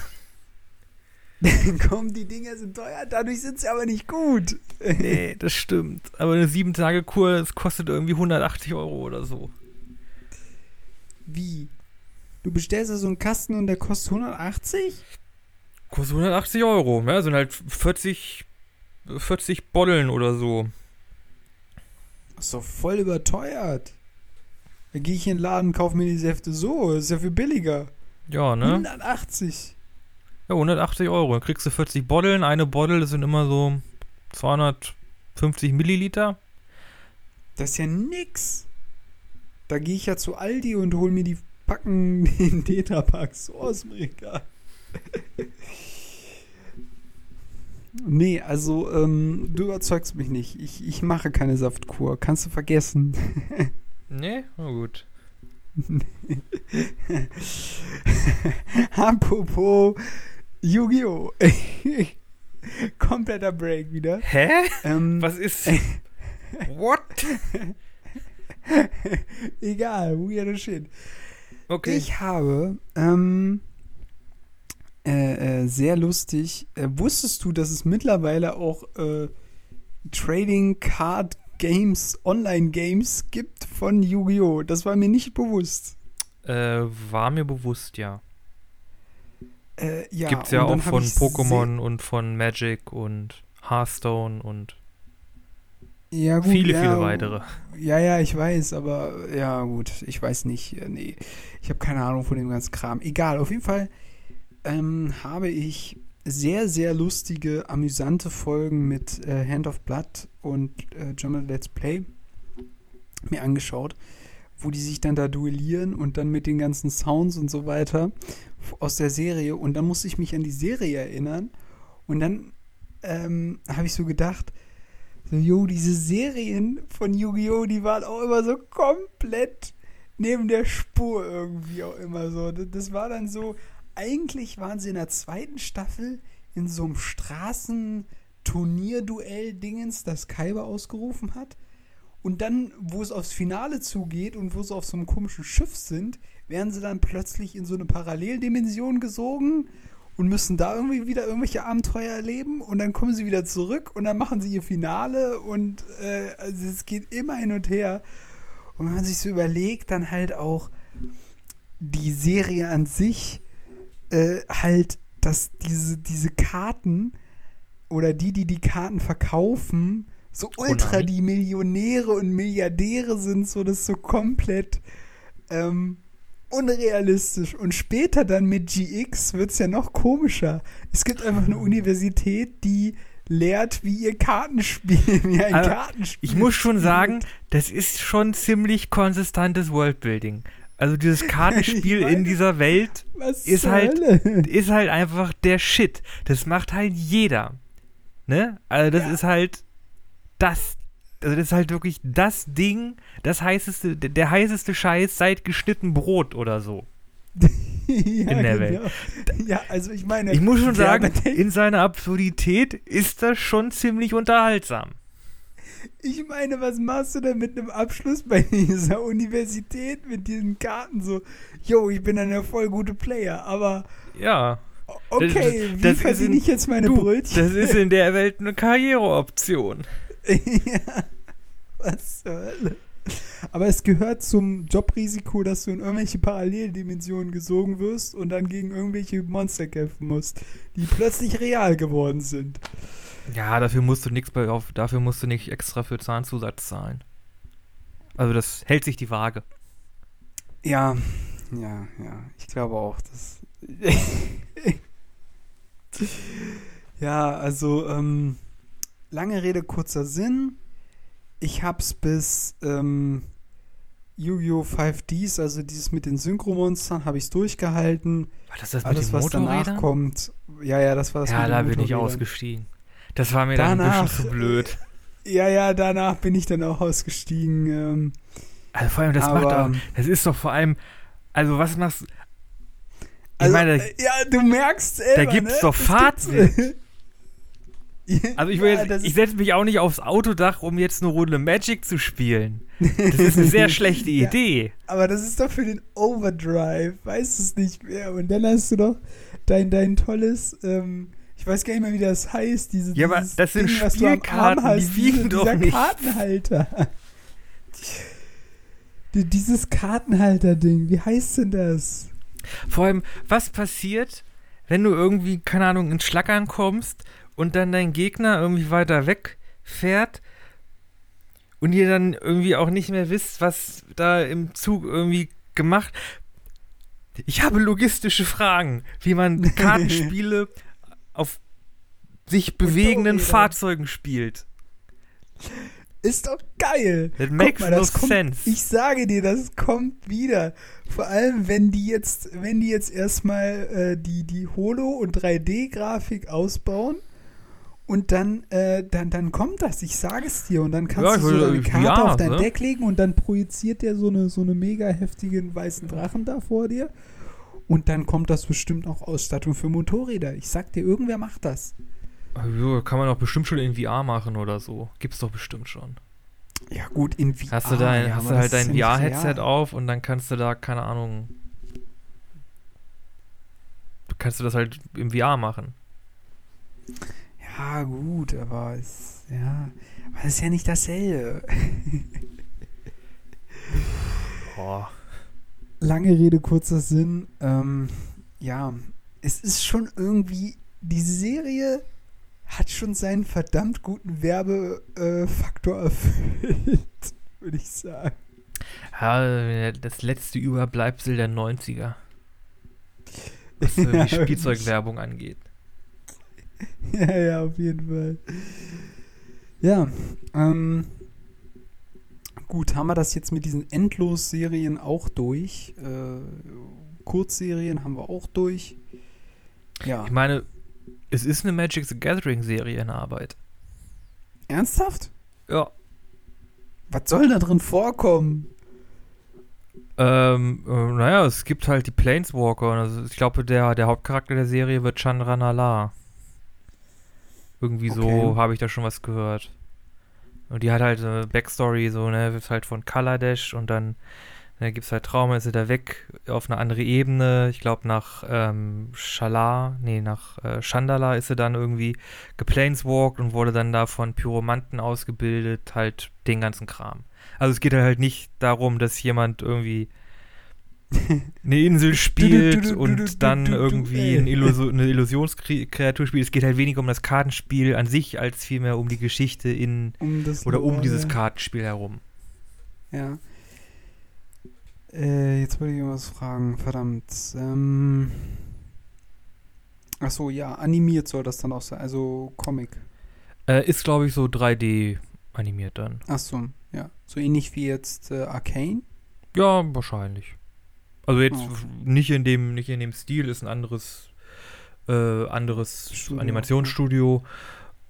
Komm, die Dinger sind teuer, dadurch sind sie aber nicht gut. Nee, das stimmt. Aber eine 7-Tage-Kur, das kostet irgendwie 180 Euro oder so. Wie? Du bestellst da so einen Kasten und der kostet 180? Kostet 180 Euro. Ja, sind halt 40, 40 Boddeln oder so. Das ist doch voll überteuert. Da gehe ich in den Laden, kaufe mir die Säfte so. Das ist ja viel billiger. Ja, ne? 180. Ja, 180 Euro. Dann kriegst du 40 Boddeln. Eine Boddel, das sind immer so 250 Milliliter. Das ist ja nix. Da gehe ich ja zu Aldi und hole mir die Packen den Tetrapack so aus dem Regal. nee, also ähm, du überzeugst mich nicht. Ich, ich mache keine Saftkur. Kannst du vergessen. Nee? Na gut. Apropos Yu-Gi-Oh! Kompletter Break wieder. Hä? Ähm, Was ist. What? Egal, weirder Shit. Okay. Ich habe ähm, äh, äh, sehr lustig. Äh, wusstest du, dass es mittlerweile auch äh, Trading Card Games, Online Games gibt von Yu-Gi-Oh! Das war mir nicht bewusst. Äh, war mir bewusst, ja. Äh, ja, Gibt's ja auch von Pokémon und von Magic und Hearthstone und Ja, gut, viele, ja, viele weitere. Ja, ja, ich weiß, aber ja, gut, ich weiß nicht. äh, Nee, ich habe keine Ahnung von dem ganzen Kram. Egal, auf jeden Fall ähm, habe ich sehr, sehr lustige, amüsante Folgen mit äh, Hand of Blood und äh, German Let's Play mir angeschaut, wo die sich dann da duellieren und dann mit den ganzen Sounds und so weiter aus der Serie. Und dann musste ich mich an die Serie erinnern und dann ähm, habe ich so gedacht, so, jo, diese Serien von Yu-Gi-Oh!, die waren auch immer so komplett neben der Spur irgendwie auch immer so. Das, das war dann so, eigentlich waren sie in der zweiten Staffel in so einem Straßenturnier-Duell-Dingens, das Kaiba ausgerufen hat. Und dann, wo es aufs Finale zugeht und wo sie auf so einem komischen Schiff sind, werden sie dann plötzlich in so eine Paralleldimension gesogen und müssen da irgendwie wieder irgendwelche Abenteuer erleben und dann kommen sie wieder zurück und dann machen sie ihr Finale und äh, also es geht immer hin und her. Und wenn man sich so überlegt, dann halt auch die Serie an sich äh, halt, dass diese, diese Karten oder die, die die Karten verkaufen, so ultra nein. die Millionäre und Milliardäre sind, so das so komplett ähm, unrealistisch. Und später dann mit GX wird es ja noch komischer. Es gibt einfach eine Universität, die lehrt, wie ihr Kartenspiel, wie ein Aber Kartenspiel. Ich muss schon sagen, das ist schon ziemlich konsistantes Worldbuilding. Also dieses Kartenspiel meine, in dieser Welt ist halt- Hölle? ist halt einfach der Shit. Das macht halt jeder. Ne? Also das Ja. ist halt das. Also das ist halt wirklich das Ding, das heißeste, der, heißeste Scheiß seit geschnitten Brot oder so. ja, in der Welt. Ja, also ich meine, Ich muss schon sagen, in seiner Absurdität ist das schon ziemlich unterhaltsam. Ich meine, was machst du denn mit einem Abschluss bei dieser Universität mit diesen Karten so? Jo, ich bin ein voll gute Player, aber Ja. okay, Das- wie das verdiene in- ich jetzt meine Du, Brötchen? das ist in der Welt eine Karriereoption. ja, was zur Hölle? Aber es gehört zum Jobrisiko, dass du in irgendwelche Paralleldimensionen gesogen wirst und dann gegen irgendwelche Monster kämpfen musst, die plötzlich real geworden sind. Ja, dafür musst du nichts bei auf, dafür musst du nicht extra für Zahnzusatz zahlen. Also das hält sich die Waage. Ja, ja, ja. Ich glaube auch, dass. ja, also, ähm, lange Rede, kurzer Sinn. Ich hab's bis ähm, Yu-Gi-Oh! 5Ds, also dieses mit den Synchromonstern, habe ich's durchgehalten. War das das mit Alles, was danach kommt. Ja, ja, das war das Ja, da bin ich ausgestiegen. Das war mir dann ein Danach- bisschen zu blöd. Ja, ja, danach bin ich dann auch ausgestiegen. Ähm, Also vor allem, das macht aber- auch, das ist doch vor allem, also was machst Ich also, meine, äh, ja, du merkst selber, gibt's ne? doch gibt- Also ich, Ja, ich setze mich auch nicht aufs Autodach, um jetzt eine Runde Magic zu spielen. Das ist eine sehr schlechte Ja. Idee. Aber das ist doch für den Overdrive, weißt du es nicht mehr. Und dann hast du doch dein, dein tolles, ähm, ich weiß gar nicht mehr, wie das heißt, diese, Ja, aber dieses das sind Ding, Spielkarten, die hast, wiegen diese, doch dieser nichts. Kartenhalter. Die- Dieses Kartenhalter-Ding, wie heißt denn das? Vor allem, was passiert, wenn du irgendwie, keine Ahnung, ins Schlackern kommst und dann dein Gegner irgendwie weiter weg fährt und ihr dann irgendwie auch nicht mehr wisst, was da im Zug irgendwie gemacht. Ich habe logistische Fragen, wie man Kartenspiele auf sich bewegenden. Fahrzeugen spielt. Ist doch geil. That makes mal, no das kommt, sense. Ich sage dir, das kommt wieder. Vor allem, wenn die jetzt, wenn die jetzt erstmal äh, die, die Holo- und 3D-Grafik ausbauen und dann, äh, dann, dann kommt das, ich sage es dir. Und dann kannst Ja, du so deine Karte ja, auf dein ne? Deck legen und dann projiziert der so eine, so eine mega heftigen weißen Drachen da vor dir. Und dann kommt das bestimmt auch Ausstattung für Motorräder. Ich sag dir, irgendwer macht das. Ja, kann man doch bestimmt schon in VR machen oder so. Gibt's doch bestimmt schon. Ja, gut, in VR. Hast du, dein, ja, hast du halt dein VR-Headset auf und dann kannst du da, keine Ahnung, du kannst du das halt im VR machen. Ja, gut, aber es, ja, aber es ist ja nicht dasselbe. Boah. Lange Rede, kurzer Sinn. Ähm, ja, es ist schon irgendwie, die Serie hat schon seinen verdammt guten Werbefaktor erfüllt, würde ich sagen. Ja, das letzte Überbleibsel der 90er. Was äh, Ja, die Spielzeugwerbung angeht. Ja, ja, auf jeden Fall. Ja, ähm, gut, haben wir das jetzt mit diesen Endlos-Serien auch durch. Äh, Kurzserien haben wir auch durch. Ja, Ich meine, es ist eine Magic the Gathering Serie in Arbeit. ernsthaft? Ja. Was soll da drin vorkommen? Ähm, äh, naja, es gibt halt die Planeswalker. und Also ich glaube, der, der Hauptcharakter der Serie wird Chandra Irgendwie so Okay. habe ich da schon was gehört. Und die hat halt eine Backstory, so, ne, ist halt von Kaladesh und dann dann gibt es halt Trauma, ist sie da weg auf eine andere Ebene. Ich glaube, nach ähm, Shalar, nee, nach äh, Chandala ist sie dann irgendwie geplaneswalkt und wurde dann da von Pyromanten ausgebildet, halt den ganzen Kram. Also es geht halt nicht darum, dass jemand irgendwie eine Insel spielt und dann irgendwie ein Illuso eine Illusionskreatur spielt. Es geht halt weniger um das Kartenspiel an sich, als vielmehr um die Geschichte in Um oder um dieses Kartenspiel herum. Ja. Äh, jetzt wollte ich irgendwas fragen, verdammt. Ähm. Achso, ja, animiert soll das dann auch sein, also Comic. Äh, ist, glaube ich, so 3D animiert dann. Achso, ja. So ähnlich wie jetzt äh, Arcane. Ja, wahrscheinlich. Also jetzt Okay. nicht in dem, nicht in dem Stil, ist ein anderes, äh, anderes Studio, Animationsstudio,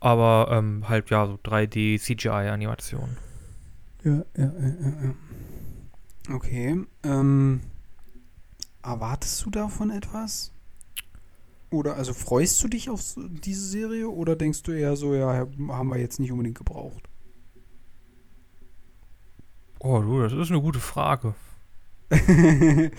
aber ähm, halt ja so 3D CGI-Animation. Ja, ja, ja, ja, ja. Okay. Ähm, erwartest du davon etwas? Oder also freust du dich auf diese Serie oder denkst du eher so, ja, haben wir jetzt nicht unbedingt gebraucht? Oh du, das ist eine gute Frage.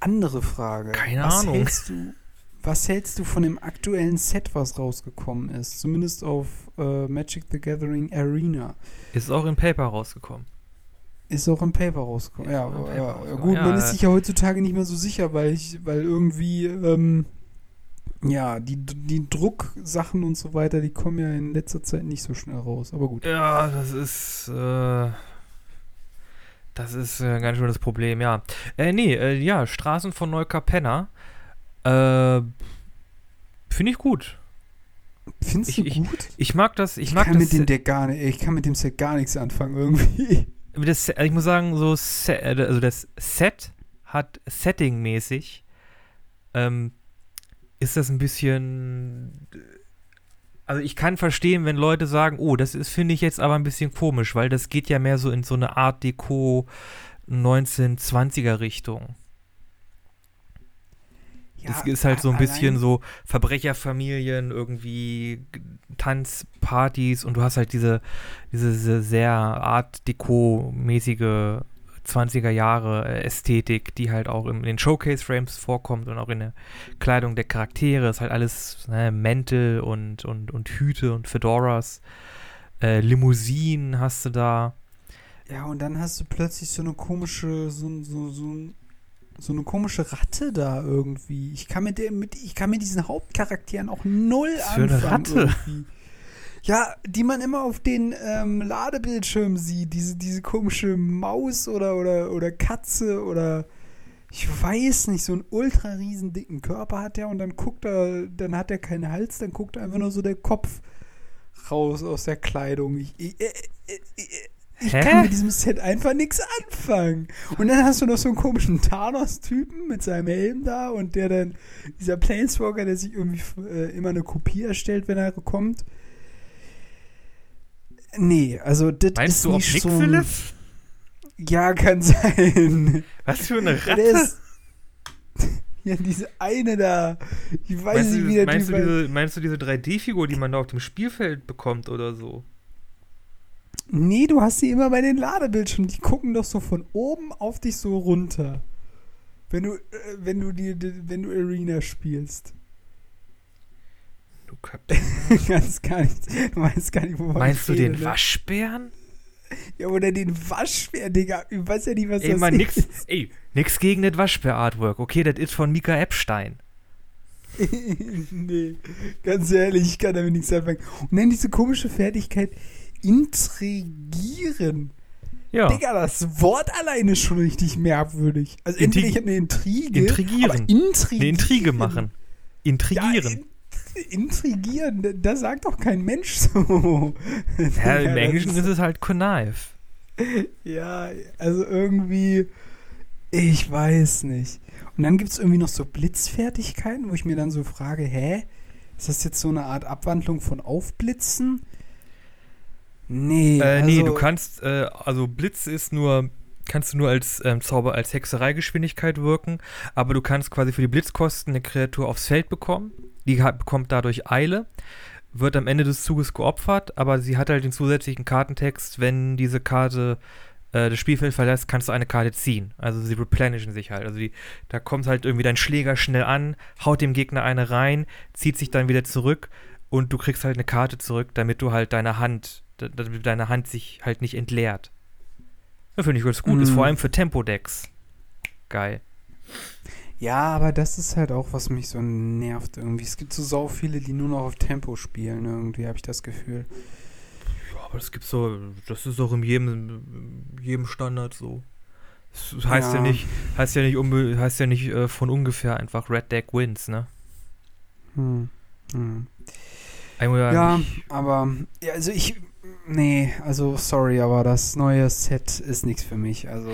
Andere Frage. Keine was Ahnung. Hältst du, was hältst du von dem aktuellen Set, was rausgekommen ist? Zumindest auf äh, Magic the Gathering Arena. Ist auch in Paper rausgekommen. Ist auch im Paper rausgekommen. Ja, im Paper ja, rausgekommen. gut, Ja, man ist sich ja heutzutage nicht mehr so sicher, weil ich, weil irgendwie, ähm, ja, die, die Drucksachen und so weiter, die kommen ja in letzter Zeit nicht so schnell raus. Aber gut. Ja, das ist, äh, das ist äh, ein ganz schönes Problem, ja. Äh, nee, äh, ja, Straßen von Neukapenna, äh, finde ich gut. Findest Ich- du ich- gut? Ich mag das, ich, Ich mag kann das. mit dem Deck gar nicht, ich kann mit dem Set gar nichts anfangen irgendwie. das, ich muss sagen, so, Se- äh, also das Set hat Setting-mäßig, ähm, ist das ein bisschen. Also ich kann verstehen, wenn Leute sagen, oh, das ist, finde ich jetzt aber ein bisschen komisch, weil das geht ja mehr so in so eine Art Deco 1920er Richtung. Das ist halt so ein bisschen so Verbrecherfamilien, irgendwie Tanzpartys und du hast halt diese, diese, diese sehr Art Deco-mäßige 20er Jahre äh, Ästhetik, die halt auch in den Showcase-Frames vorkommt und auch in der Kleidung der Charaktere. Ist halt alles ne, Mäntel und, und, und Hüte und Fedoras. Äh, Limousinen hast du da. Ja, und dann hast du plötzlich so eine komische, so, so, so, so eine komische Ratte da irgendwie. Ich kann mit der, mit, ich kann mit diesen Hauptcharakteren auch null Was für eine anfangen. Ratte? Irgendwie. Ja, die man immer auf den ähm, Ladebildschirmen sieht. Diese, diese komische Maus oder, oder, oder Katze oder ich weiß nicht, so einen ultra riesen dicken Körper hat er und dann guckt er, dann hat er keinen Hals, dann guckt einfach nur so der Kopf raus aus der Kleidung. Ich, ich, ich, ich, ich Hä? kann mit diesem Set einfach nichts anfangen. Und dann hast du noch so einen komischen Thanos-Typen mit seinem Helm da und der dann, dieser Planeswalker, der sich irgendwie äh, immer eine Kopie erstellt, wenn er kommt. Nee, also das Meinst ist du nicht so. ein- Nixilith? Ja, kann sein. Was für eine Ratte? der ist, ja, diese eine da. Ich weiß Meinst, nicht, wie der meinst, du diese, meinst du diese 3D-Figur, die man da auf dem Spielfeld bekommt oder so? Nee, du hast sie immer bei den Ladebildschirmen. Die gucken doch so von oben auf dich so runter. Wenn du, äh, wenn du die, wenn du Arena spielst. Du Ich weiß gar nicht. Du weißt gar nicht, wovon Meinst du rede, den ne? Waschbären? Ja, oder den Waschbär, Digga. Ich weiß ja nicht, was Ey, das mal nix, ist. ey, nix gegen das Waschbär-Artwork. Okay, das ist von Mika Epstein. nee, ganz ehrlich, ich kann damit nichts anfangen. Und dann diese komische Fertigkeit, intrigieren. Ja. Digga, das Wort alleine ist schon richtig merkwürdig. Also Intrig- entweder ich habe eine Intrige, Intrigieren. aber intrigieren. Eine Intrige machen. Intrigieren. Ja, in, intrigieren, das sagt doch kein Mensch so. Ja, im Englischen ist- ist es halt Connive. Ja, also irgendwie, ich weiß nicht. Und dann gibt es irgendwie noch so Blitzfertigkeiten, wo ich mir dann so frage, hä? Ist das jetzt so eine Art Abwandlung von Aufblitzen? Nee, Äh, also, nee, du kannst, äh, also Blitz ist nur, kannst du nur als ähm, Zauber, als Hexereigeschwindigkeit wirken, aber du kannst quasi für die Blitzkosten eine Kreatur aufs Feld bekommen. Die hat, bekommt dadurch Eile. wird am Ende des Zuges geopfert, aber sie hat halt den zusätzlichen Kartentext, wenn diese Karte äh, das Spielfeld verlässt, kannst du eine Karte ziehen. Also sie replenishen sich halt. Also die, da kommt halt irgendwie dein Schläger schnell an, haut dem Gegner eine rein, zieht sich dann wieder zurück und du kriegst halt eine Karte zurück, damit du halt deine Hand, damit deine Hand sich halt nicht entleert. Das finde ich ganz gut. Mhm. Ist vor allem für Tempo-Decks. Geil. Ja, aber das ist halt auch, was mich so nervt irgendwie. Es gibt so sau viele, die nur noch auf Tempo spielen, irgendwie, habe ich das Gefühl. Ja, aber das gibt's so, das ist auch in jedem, jedem Standard so. Das heißt ja, ja nicht, heißt ja nicht, unbe heißt ja nicht äh, von ungefähr einfach Red Deck wins, ne? Hm. hm. Ja, aber, ja, also ich, nee, also sorry, aber das neue Set ist nichts für mich, also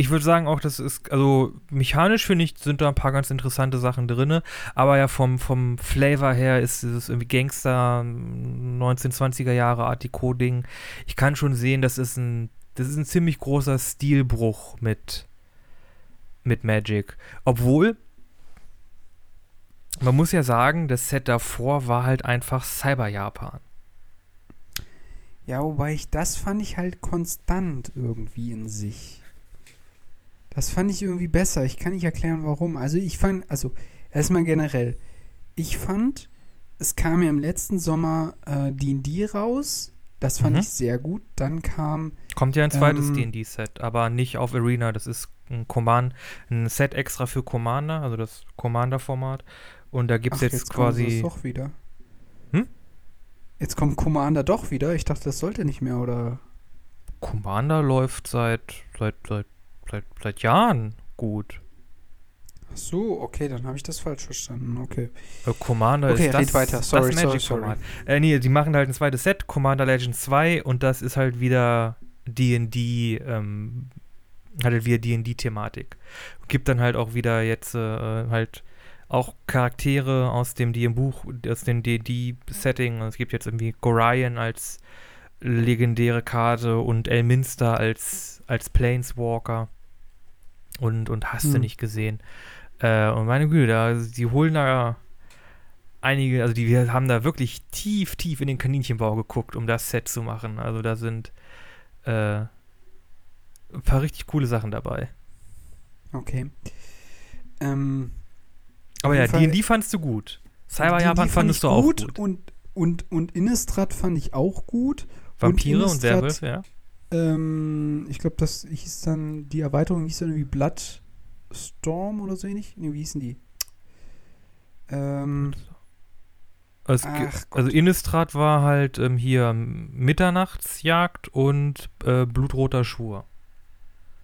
ich würde sagen auch, das ist, also mechanisch finde ich, sind da ein paar ganz interessante Sachen drin, aber ja vom, vom Flavor her ist es irgendwie Gangster, 1920er Jahre Art Deco-Ding. Ich kann schon sehen, das ist ein, das ist ein ziemlich großer Stilbruch mit, mit Magic. Obwohl, man muss ja sagen, das Set davor war halt einfach Cyber-Japan. Ja, wobei ich das fand ich halt konstant irgendwie in sich. Das fand ich irgendwie besser. Ich kann nicht erklären, warum. Also ich fand, also erstmal generell, ich fand, es kam ja im letzten Sommer D&D äh, raus. Das fand mhm. ich sehr gut. Dann kam Kommt ja ein zweites ähm, D&D-Set, aber nicht auf Arena. Das ist ein Command, ein Set extra für Commander, also das Commander-Format. Und da gibt es jetzt, jetzt quasi. Kommt das doch wieder. Hm? Jetzt kommt Commander doch wieder. Ich dachte, das sollte nicht mehr, oder? Commander läuft seit, seit, seit seit, seit Jahren gut. Ach so, okay, dann habe ich das falsch verstanden. Okay. Äh, Commander okay, ist das, weiter. Sorry, das Magic sorry, sorry. Äh, nee, die machen halt ein zweites Set, Commander Legends 2, und das ist halt wieder D&D, ähm, hat halt wieder D&D-Thematik. Gibt dann halt auch wieder jetzt äh, halt auch Charaktere aus dem D&D-Buch, aus dem D&D-Setting. Es gibt jetzt irgendwie Gorion als legendäre Karte und Elminster als, als Planeswalker und, und hast hm. du nicht gesehen. Äh, und meine Güte, da, die holen da einige, also die haben da wirklich tief, tief in den Kaninchenbau geguckt, um das Set zu machen. Also da sind äh, ein paar richtig coole Sachen dabei. Okay. Ähm, Aber ja, die, die fandst du gut. Cyber Japan fandest fand du auch gut. Und, und, und Innistrad fand ich auch gut. Vampire und, und Werwölfe, ja. Ähm, ich glaube, das hieß dann, die Erweiterung hieß dann irgendwie Bloodstorm oder so ähnlich. Nee, wie hießen die? Ähm. Also, also Innistrad war halt ähm, hier Mitternachtsjagd und äh, Blutroter Schwur.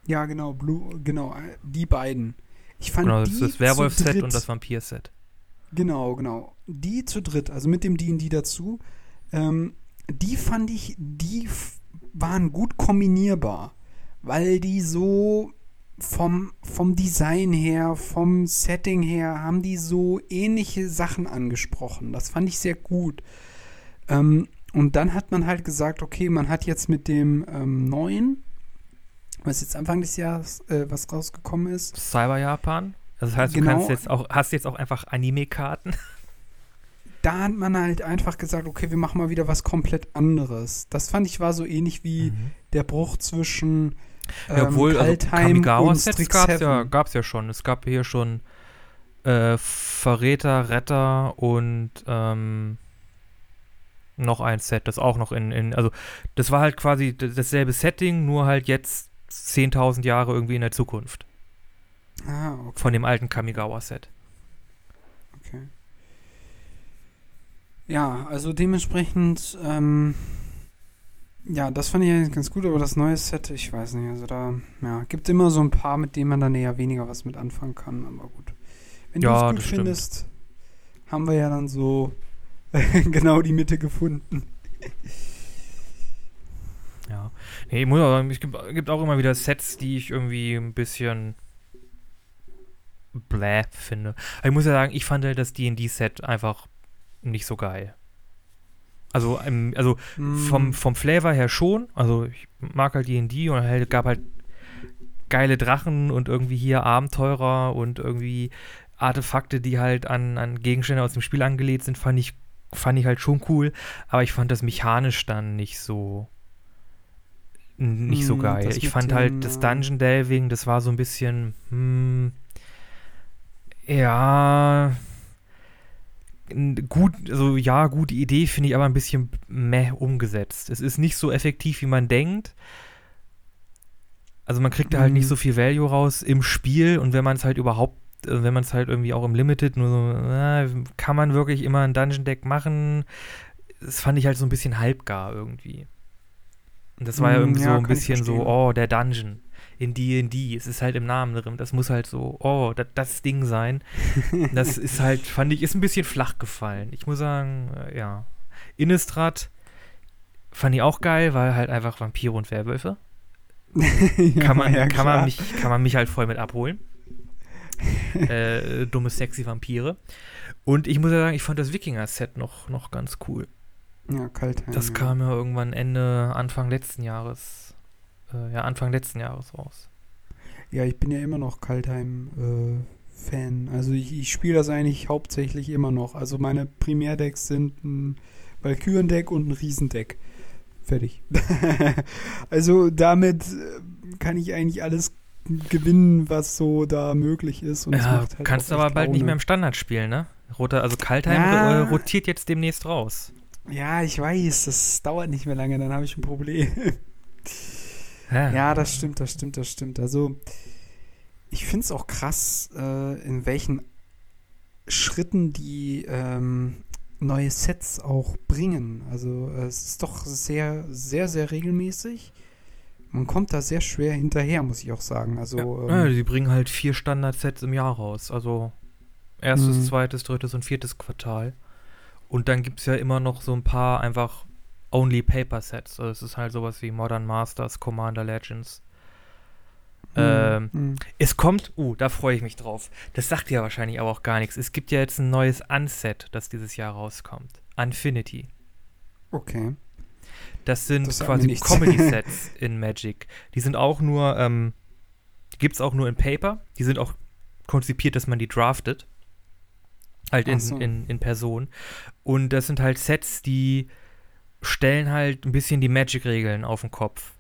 Ja, genau, Blue, genau, äh, die beiden. Ich fand genau, das ist das Werwolf-Set und das Vampir-Set. Genau, genau. Die zu dritt, also mit dem D&D dazu, ähm, die fand ich, die waren gut kombinierbar, weil die so vom, vom Design her, vom Setting her, haben die so ähnliche Sachen angesprochen. Das fand ich sehr gut. Ähm, und dann hat man halt gesagt, okay, man hat jetzt mit dem ähm, neuen, was jetzt Anfang des Jahres, äh, was rausgekommen ist. Cyber Japan. Also das heißt, du genau, kannst jetzt auch, hast jetzt auch einfach Anime-Karten da hat man halt einfach gesagt, okay, wir machen mal wieder was komplett anderes. Das fand ich war so ähnlich wie mhm. der Bruch zwischen ähm, ja, obwohl, also Kamigawa-Sets gab es ja, gab's ja schon. Es gab hier schon äh, Verräter, Retter und ähm, noch ein Set, das auch noch in, in, also das war halt quasi dasselbe Setting, nur halt jetzt 10.000 Jahre irgendwie in der Zukunft. Ah, okay. Von dem alten Kamigawa-Set. Ja, also dementsprechend, ähm, ja, das fand ich eigentlich ganz gut, aber das neue Set, ich weiß nicht, also da, ja, gibt immer so ein paar, mit denen man dann eher weniger was mit anfangen kann, aber gut. Wenn ja, du es gut findest, stimmt. haben wir ja dann so genau die Mitte gefunden. ja. Nee, ich muss auch sagen, es gibt, gibt auch immer wieder Sets, die ich irgendwie ein bisschen bläh finde. Aber ich muss ja sagen, ich fand halt das D&D-Set einfach nicht so geil. Also, ähm, also mm. vom, vom Flavor her schon. Also ich mag halt D&D und es gab halt geile Drachen und irgendwie hier Abenteurer und irgendwie Artefakte, die halt an, an Gegenstände aus dem Spiel angelegt sind, fand ich fand ich halt schon cool, aber ich fand das mechanisch dann nicht so nicht so Hm, geil. Ich fand dem, halt das Dungeon Delving, das war so ein bisschen, hm, ja, gut, also ja, gute Idee, finde ich aber ein bisschen meh umgesetzt. Es ist nicht so effektiv, wie man denkt. Also man kriegt da halt nicht Mhm. so viel Value raus im Spiel und wenn man es halt überhaupt, äh, wenn man es halt irgendwie auch im Limited nur so, äh, kann man wirklich immer ein Dungeon Deck machen. Das fand ich halt so ein bisschen halbgar irgendwie. Und das war ja Mm, irgendwie ja, so ein bisschen so, oh, der Dungeon in D&D, es ist halt im Namen drin, das muss halt so, oh, das, das Ding sein. Das ist halt, fand ich, ist ein bisschen flach gefallen. Ich muss sagen, äh, ja. Innistrad fand ich auch geil, weil halt einfach Vampire und Werwölfe. Ja, Kann man, ja, kann, man mich, kann man mich halt voll mit abholen. äh, dumme, sexy Vampire. Und ich muss ja sagen, ich fand das Wikinger-Set noch, noch ganz cool. Ja, Kaltheim. Das ja. kam ja irgendwann Ende, Anfang letzten Jahres. Äh, ja, Anfang letzten Jahres raus. Ja, ich bin ja immer noch Kaltheim-Fan. also ich, ich spiele das eigentlich hauptsächlich immer noch. Also meine Primärdecks sind ein Valkyrendeck und ein Riesendeck. Fertig. also damit äh, kann ich eigentlich alles gewinnen, was so da möglich ist. Und Ja, halt kannst aber bald nicht mehr im Standard spielen, ne? Roter, also Kaltheim Ja. äh, rotiert jetzt demnächst raus. Ja, ich weiß, das dauert nicht mehr lange, dann habe ich ein Problem. Ja, Ja, das stimmt, das stimmt, das stimmt. Also, ich finde es auch krass, äh, in welchen Schritten die ähm, neue Sets auch bringen. Also, äh, es ist doch sehr, sehr, sehr regelmäßig. Man kommt da sehr schwer hinterher, muss ich auch sagen. Also, Ja, ähm, die bringen halt vier Standard-Sets im Jahr raus. Also erstes, Mhm. zweites, drittes und viertes Quartal. Und dann gibt es ja immer noch so ein paar einfach Only Paper Sets. Also es ist halt sowas wie Modern Masters, Commander Legends. Ähm, mm, Es kommt, uh, da freue ich mich drauf. Das sagt ja wahrscheinlich aber auch gar nichts. Es gibt ja jetzt ein neues Unset, das dieses Jahr rauskommt. Infinity. okay. Das sind Das quasi. Comedy-Sets in Magic. Die sind auch nur, ähm, die gibt es auch nur in Paper. Die sind auch konzipiert, dass man die draftet. Halt in, so. in, in Person. Und das sind halt Sets, die stellen halt ein bisschen die Magic-Regeln auf den Kopf.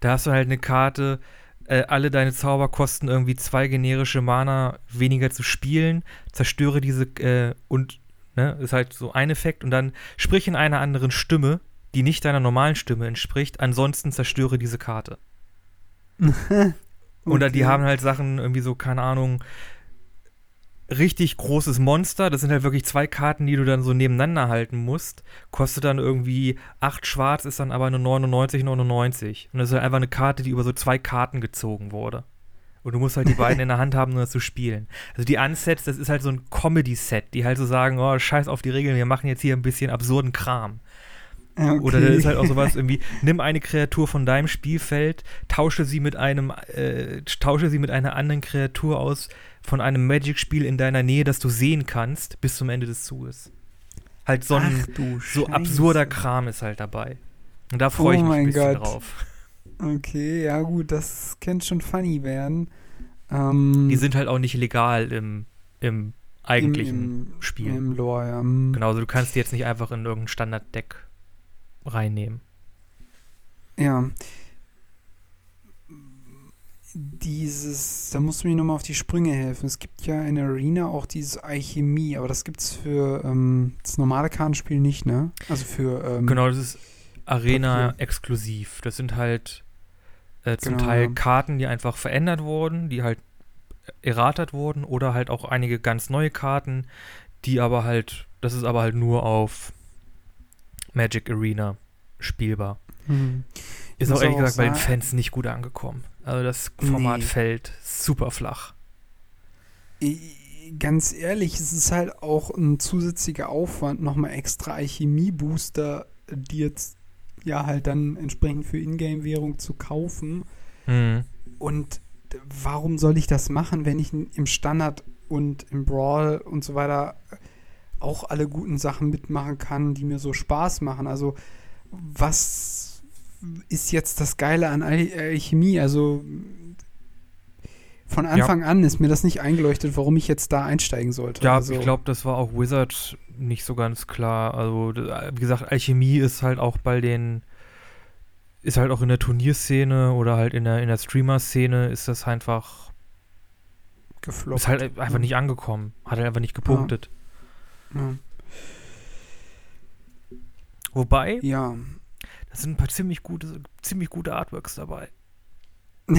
Da hast du halt eine Karte, äh, alle deine Zauber kosten irgendwie zwei generische Mana weniger zu spielen. Zerstöre diese äh, und ne, ist halt so ein Effekt und dann sprich in einer anderen Stimme, die nicht deiner normalen Stimme entspricht. Ansonsten zerstöre diese Karte. Oder die Okay. haben halt Sachen irgendwie so, keine Ahnung, richtig großes Monster. Das sind halt wirklich zwei Karten, die du dann so nebeneinander halten musst. Kostet dann irgendwie 8 schwarz, ist dann aber nur 99,99. Und das ist halt einfach eine Karte, die über so zwei Karten gezogen wurde. Und du musst halt die beiden in der Hand haben, um das zu spielen. Also die Unsets, das ist halt so ein Comedy-Set, die halt so sagen, oh, scheiß auf die Regeln, wir machen jetzt hier ein bisschen absurden Kram. Okay. Oder da ist halt auch sowas irgendwie, nimm eine Kreatur von deinem Spielfeld, tausche sie mit einem, äh, tausche sie mit einer anderen Kreatur aus von einem Magic-Spiel in deiner Nähe, das du sehen kannst, bis zum Ende des Zuges. Halt so ein Ach du so absurder Kram ist halt dabei. Und da freue ich Oh mich ein bisschen Gott. drauf. Okay, ja gut, das könnte schon funny werden. Ähm, Die sind halt auch nicht legal im, im eigentlichen im, im, Spiel. Im Lore, ja. Genau, also du kannst die jetzt nicht einfach in irgendein Standard-Deck reinnehmen. Ja. Dieses, da musst du mir nochmal auf die Sprünge helfen. Es gibt ja in Arena auch dieses Alchemie, aber das gibt es für ähm, das normale Kartenspiel nicht, ne? Also für. Ähm, Genau, das ist Arena Papier. exklusiv. Das sind halt äh, zum Genau, Teil. Karten, die einfach verändert wurden, die halt erratert wurden oder halt auch einige ganz neue Karten, die aber halt, das ist aber halt nur auf Magic Arena spielbar. hm. Ist auch ehrlich auch gesagt bei den sagen- Fans nicht gut angekommen. Also das Format Nee. fällt super flach. Ganz ehrlich, es ist halt auch ein zusätzlicher Aufwand, nochmal extra Alchemie-Booster, die jetzt ja halt dann entsprechend für Ingame-Währung zu kaufen. Mhm. Und warum soll ich das machen, wenn ich im Standard und im Brawl und so weiter auch alle guten Sachen mitmachen kann, die mir so Spaß machen? Also, was ist jetzt das Geile an Al Alchemie? Also, von Anfang ja. an ist mir das nicht eingeleuchtet, warum ich jetzt da einsteigen sollte. Ja, also, ich glaube, das war auch Wizard nicht so ganz klar. Also, wie gesagt, Alchemie ist halt auch bei den, ist halt auch in der Turnierszene oder halt in der, in der Streamer-Szene ist das einfach gefloppt. Ist halt einfach nicht angekommen. Hat halt einfach nicht gepunktet. Ja. ja. Wobei, ja. Da sind ein paar ziemlich gute, ziemlich gute Artworks dabei.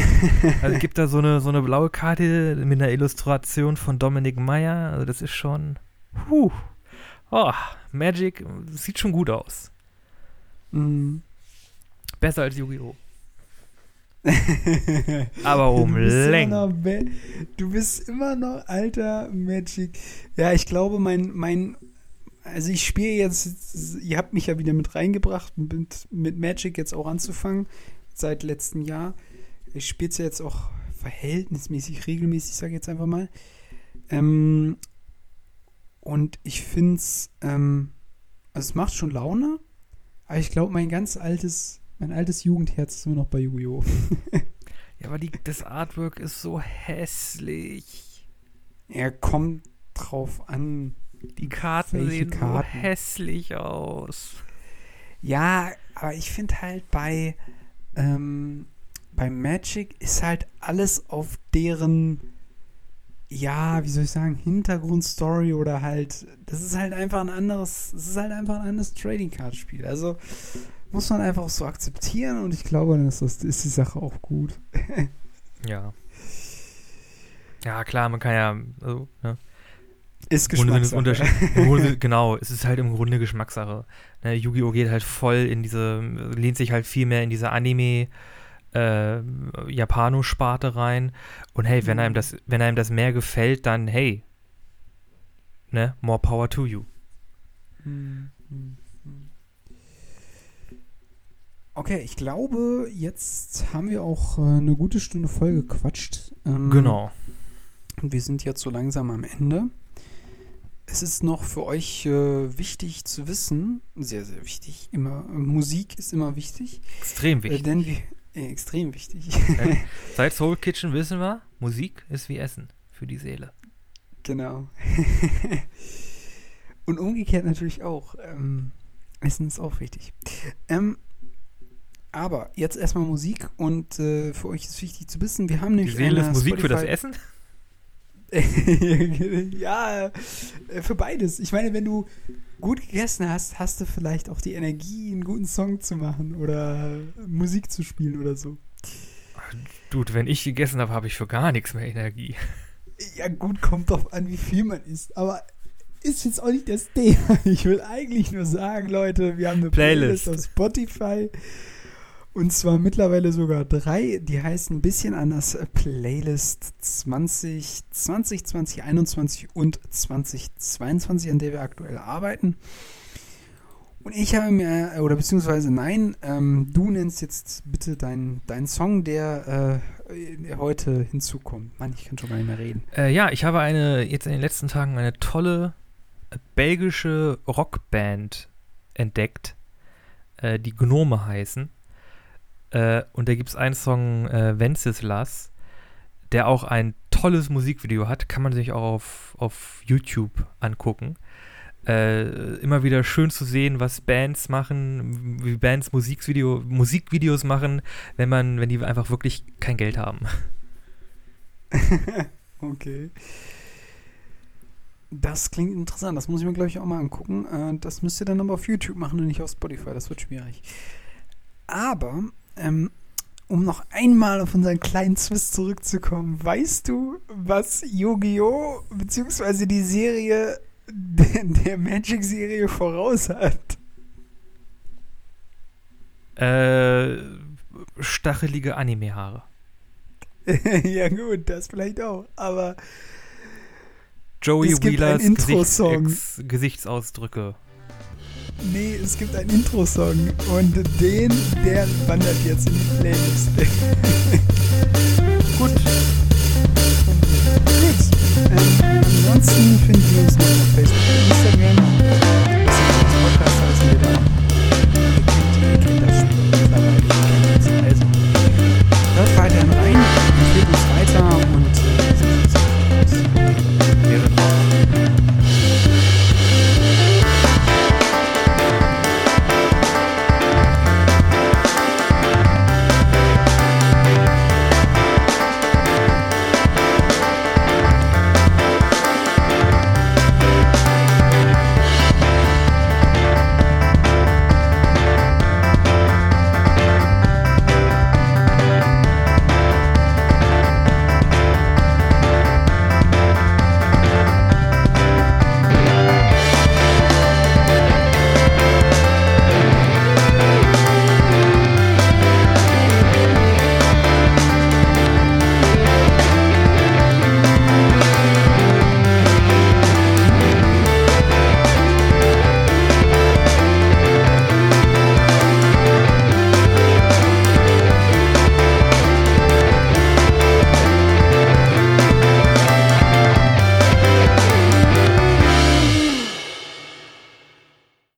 also gibt da so eine, so eine blaue Karte mit einer Illustration von Dominik Meyer. Also das ist schon. Puh. Oh, Magic sieht schon gut aus. Mhm. Besser als Yu-Gi-Oh! Aber um Längen. Du bist immer noch alter Magic. Ja, ich glaube, mein, mein also ich spiele jetzt, ihr habt mich ja wieder mit reingebracht, mit, mit Magic jetzt auch anzufangen, seit letztem Jahr. Ich spiele es ja jetzt auch verhältnismäßig regelmäßig, sage ich jetzt einfach mal. Ähm, und ich finde es, ähm, also es macht schon Laune, aber ich glaube, mein ganz altes, mein altes Jugendherz ist immer noch bei Yu-Gi-Oh! ja, aber die, das Artwork ist so hässlich. Er kommt drauf an. Die Karten sehen Karten? so hässlich aus. Ja, aber ich finde halt bei, ähm, bei Magic ist halt alles auf deren, ja, wie soll ich sagen, Hintergrundstory oder halt, das ist halt einfach ein anderes, es ist halt einfach ein anderes Trading Card Spiel. Also muss man einfach so akzeptieren und ich glaube, dann ist, das, ist die Sache auch gut. ja. Ja, klar, man kann ja, also, ja. Ist Geschmackssache. genau, es ist halt im Grunde Geschmackssache. Ne, Yu-Gi-Oh! geht halt voll in diese, lehnt sich halt viel mehr in diese Anime- äh, Japano-Sparte rein. Und hey, wenn einem mhm. das, wenn einem das mehr gefällt, dann hey, ne, more power to you. Mhm. Okay, ich glaube, jetzt haben wir auch äh, eine gute Stunde voll gequatscht. Ähm, genau. Und wir sind jetzt so langsam am Ende. Es ist noch für euch äh, wichtig zu wissen, sehr, sehr wichtig, immer, Musik ist immer wichtig. Extrem wichtig. Äh, denn wir, äh, extrem wichtig. Seit Soul Kitchen wissen wir, Musik ist wie Essen für die Seele. Genau. Und umgekehrt natürlich auch. Ähm, Essen ist auch wichtig. Ähm, aber jetzt erstmal Musik und äh, für euch ist wichtig zu wissen, wir haben nämlich. Die Seele ist Musik Spotify für das Essen? ja, äh, für beides. Ich meine, wenn du gut gegessen hast, hast du vielleicht auch die Energie, einen guten Song zu machen oder Musik zu spielen oder so. Dude, wenn ich gegessen habe, habe ich für gar nichts mehr Energie. Ja, gut, kommt drauf an, wie viel man isst. Aber ist jetzt auch nicht das Thema. Ich will eigentlich nur sagen, Leute, wir haben eine Playlist, Playlist auf Spotify. Und zwar mittlerweile sogar drei. Die heißen ein bisschen anders Playlist 20, 20, 2021 und 2022, an der wir aktuell arbeiten. Und ich habe mir, oder beziehungsweise nein, ähm, du nennst jetzt bitte deinen dein Song, der äh, heute hinzukommt. Mann, ich kann schon gar nicht mehr reden. Äh, ja, ich habe eine, jetzt in den letzten Tagen eine tolle äh, belgische Rockband entdeckt, äh, die Gnome heißen. Äh, und da gibt es einen Song, äh, Wenceslas, der auch ein tolles Musikvideo hat. Kann man sich auch auf, auf YouTube angucken. Äh, immer wieder schön zu sehen, was Bands machen, wie Bands Musikvideo, Musikvideos machen, wenn man, wenn die einfach wirklich kein Geld haben. okay. Das klingt interessant. Das muss ich mir, glaube ich, auch mal angucken. Äh, das müsst ihr dann aber auf YouTube machen und nicht auf Spotify. Das wird schwierig. Aber ähm, um noch einmal auf unseren kleinen Zwist zurückzukommen, weißt du, was Yu-Gi-Oh! bzw. die Serie der, der Magic-Serie voraus hat? Äh, stachelige Anime-Haare. ja gut, das vielleicht auch, aber Joey Wheelers Gesichts Gesichtsausdrücke Nee, es gibt einen Intro-Song und den, der wandert jetzt in die Playlist. Gut. Gut. Ähm, ansonsten findet ihr uns noch auf Facebook und Instagram. Das ist unser Podcast, heißen wir.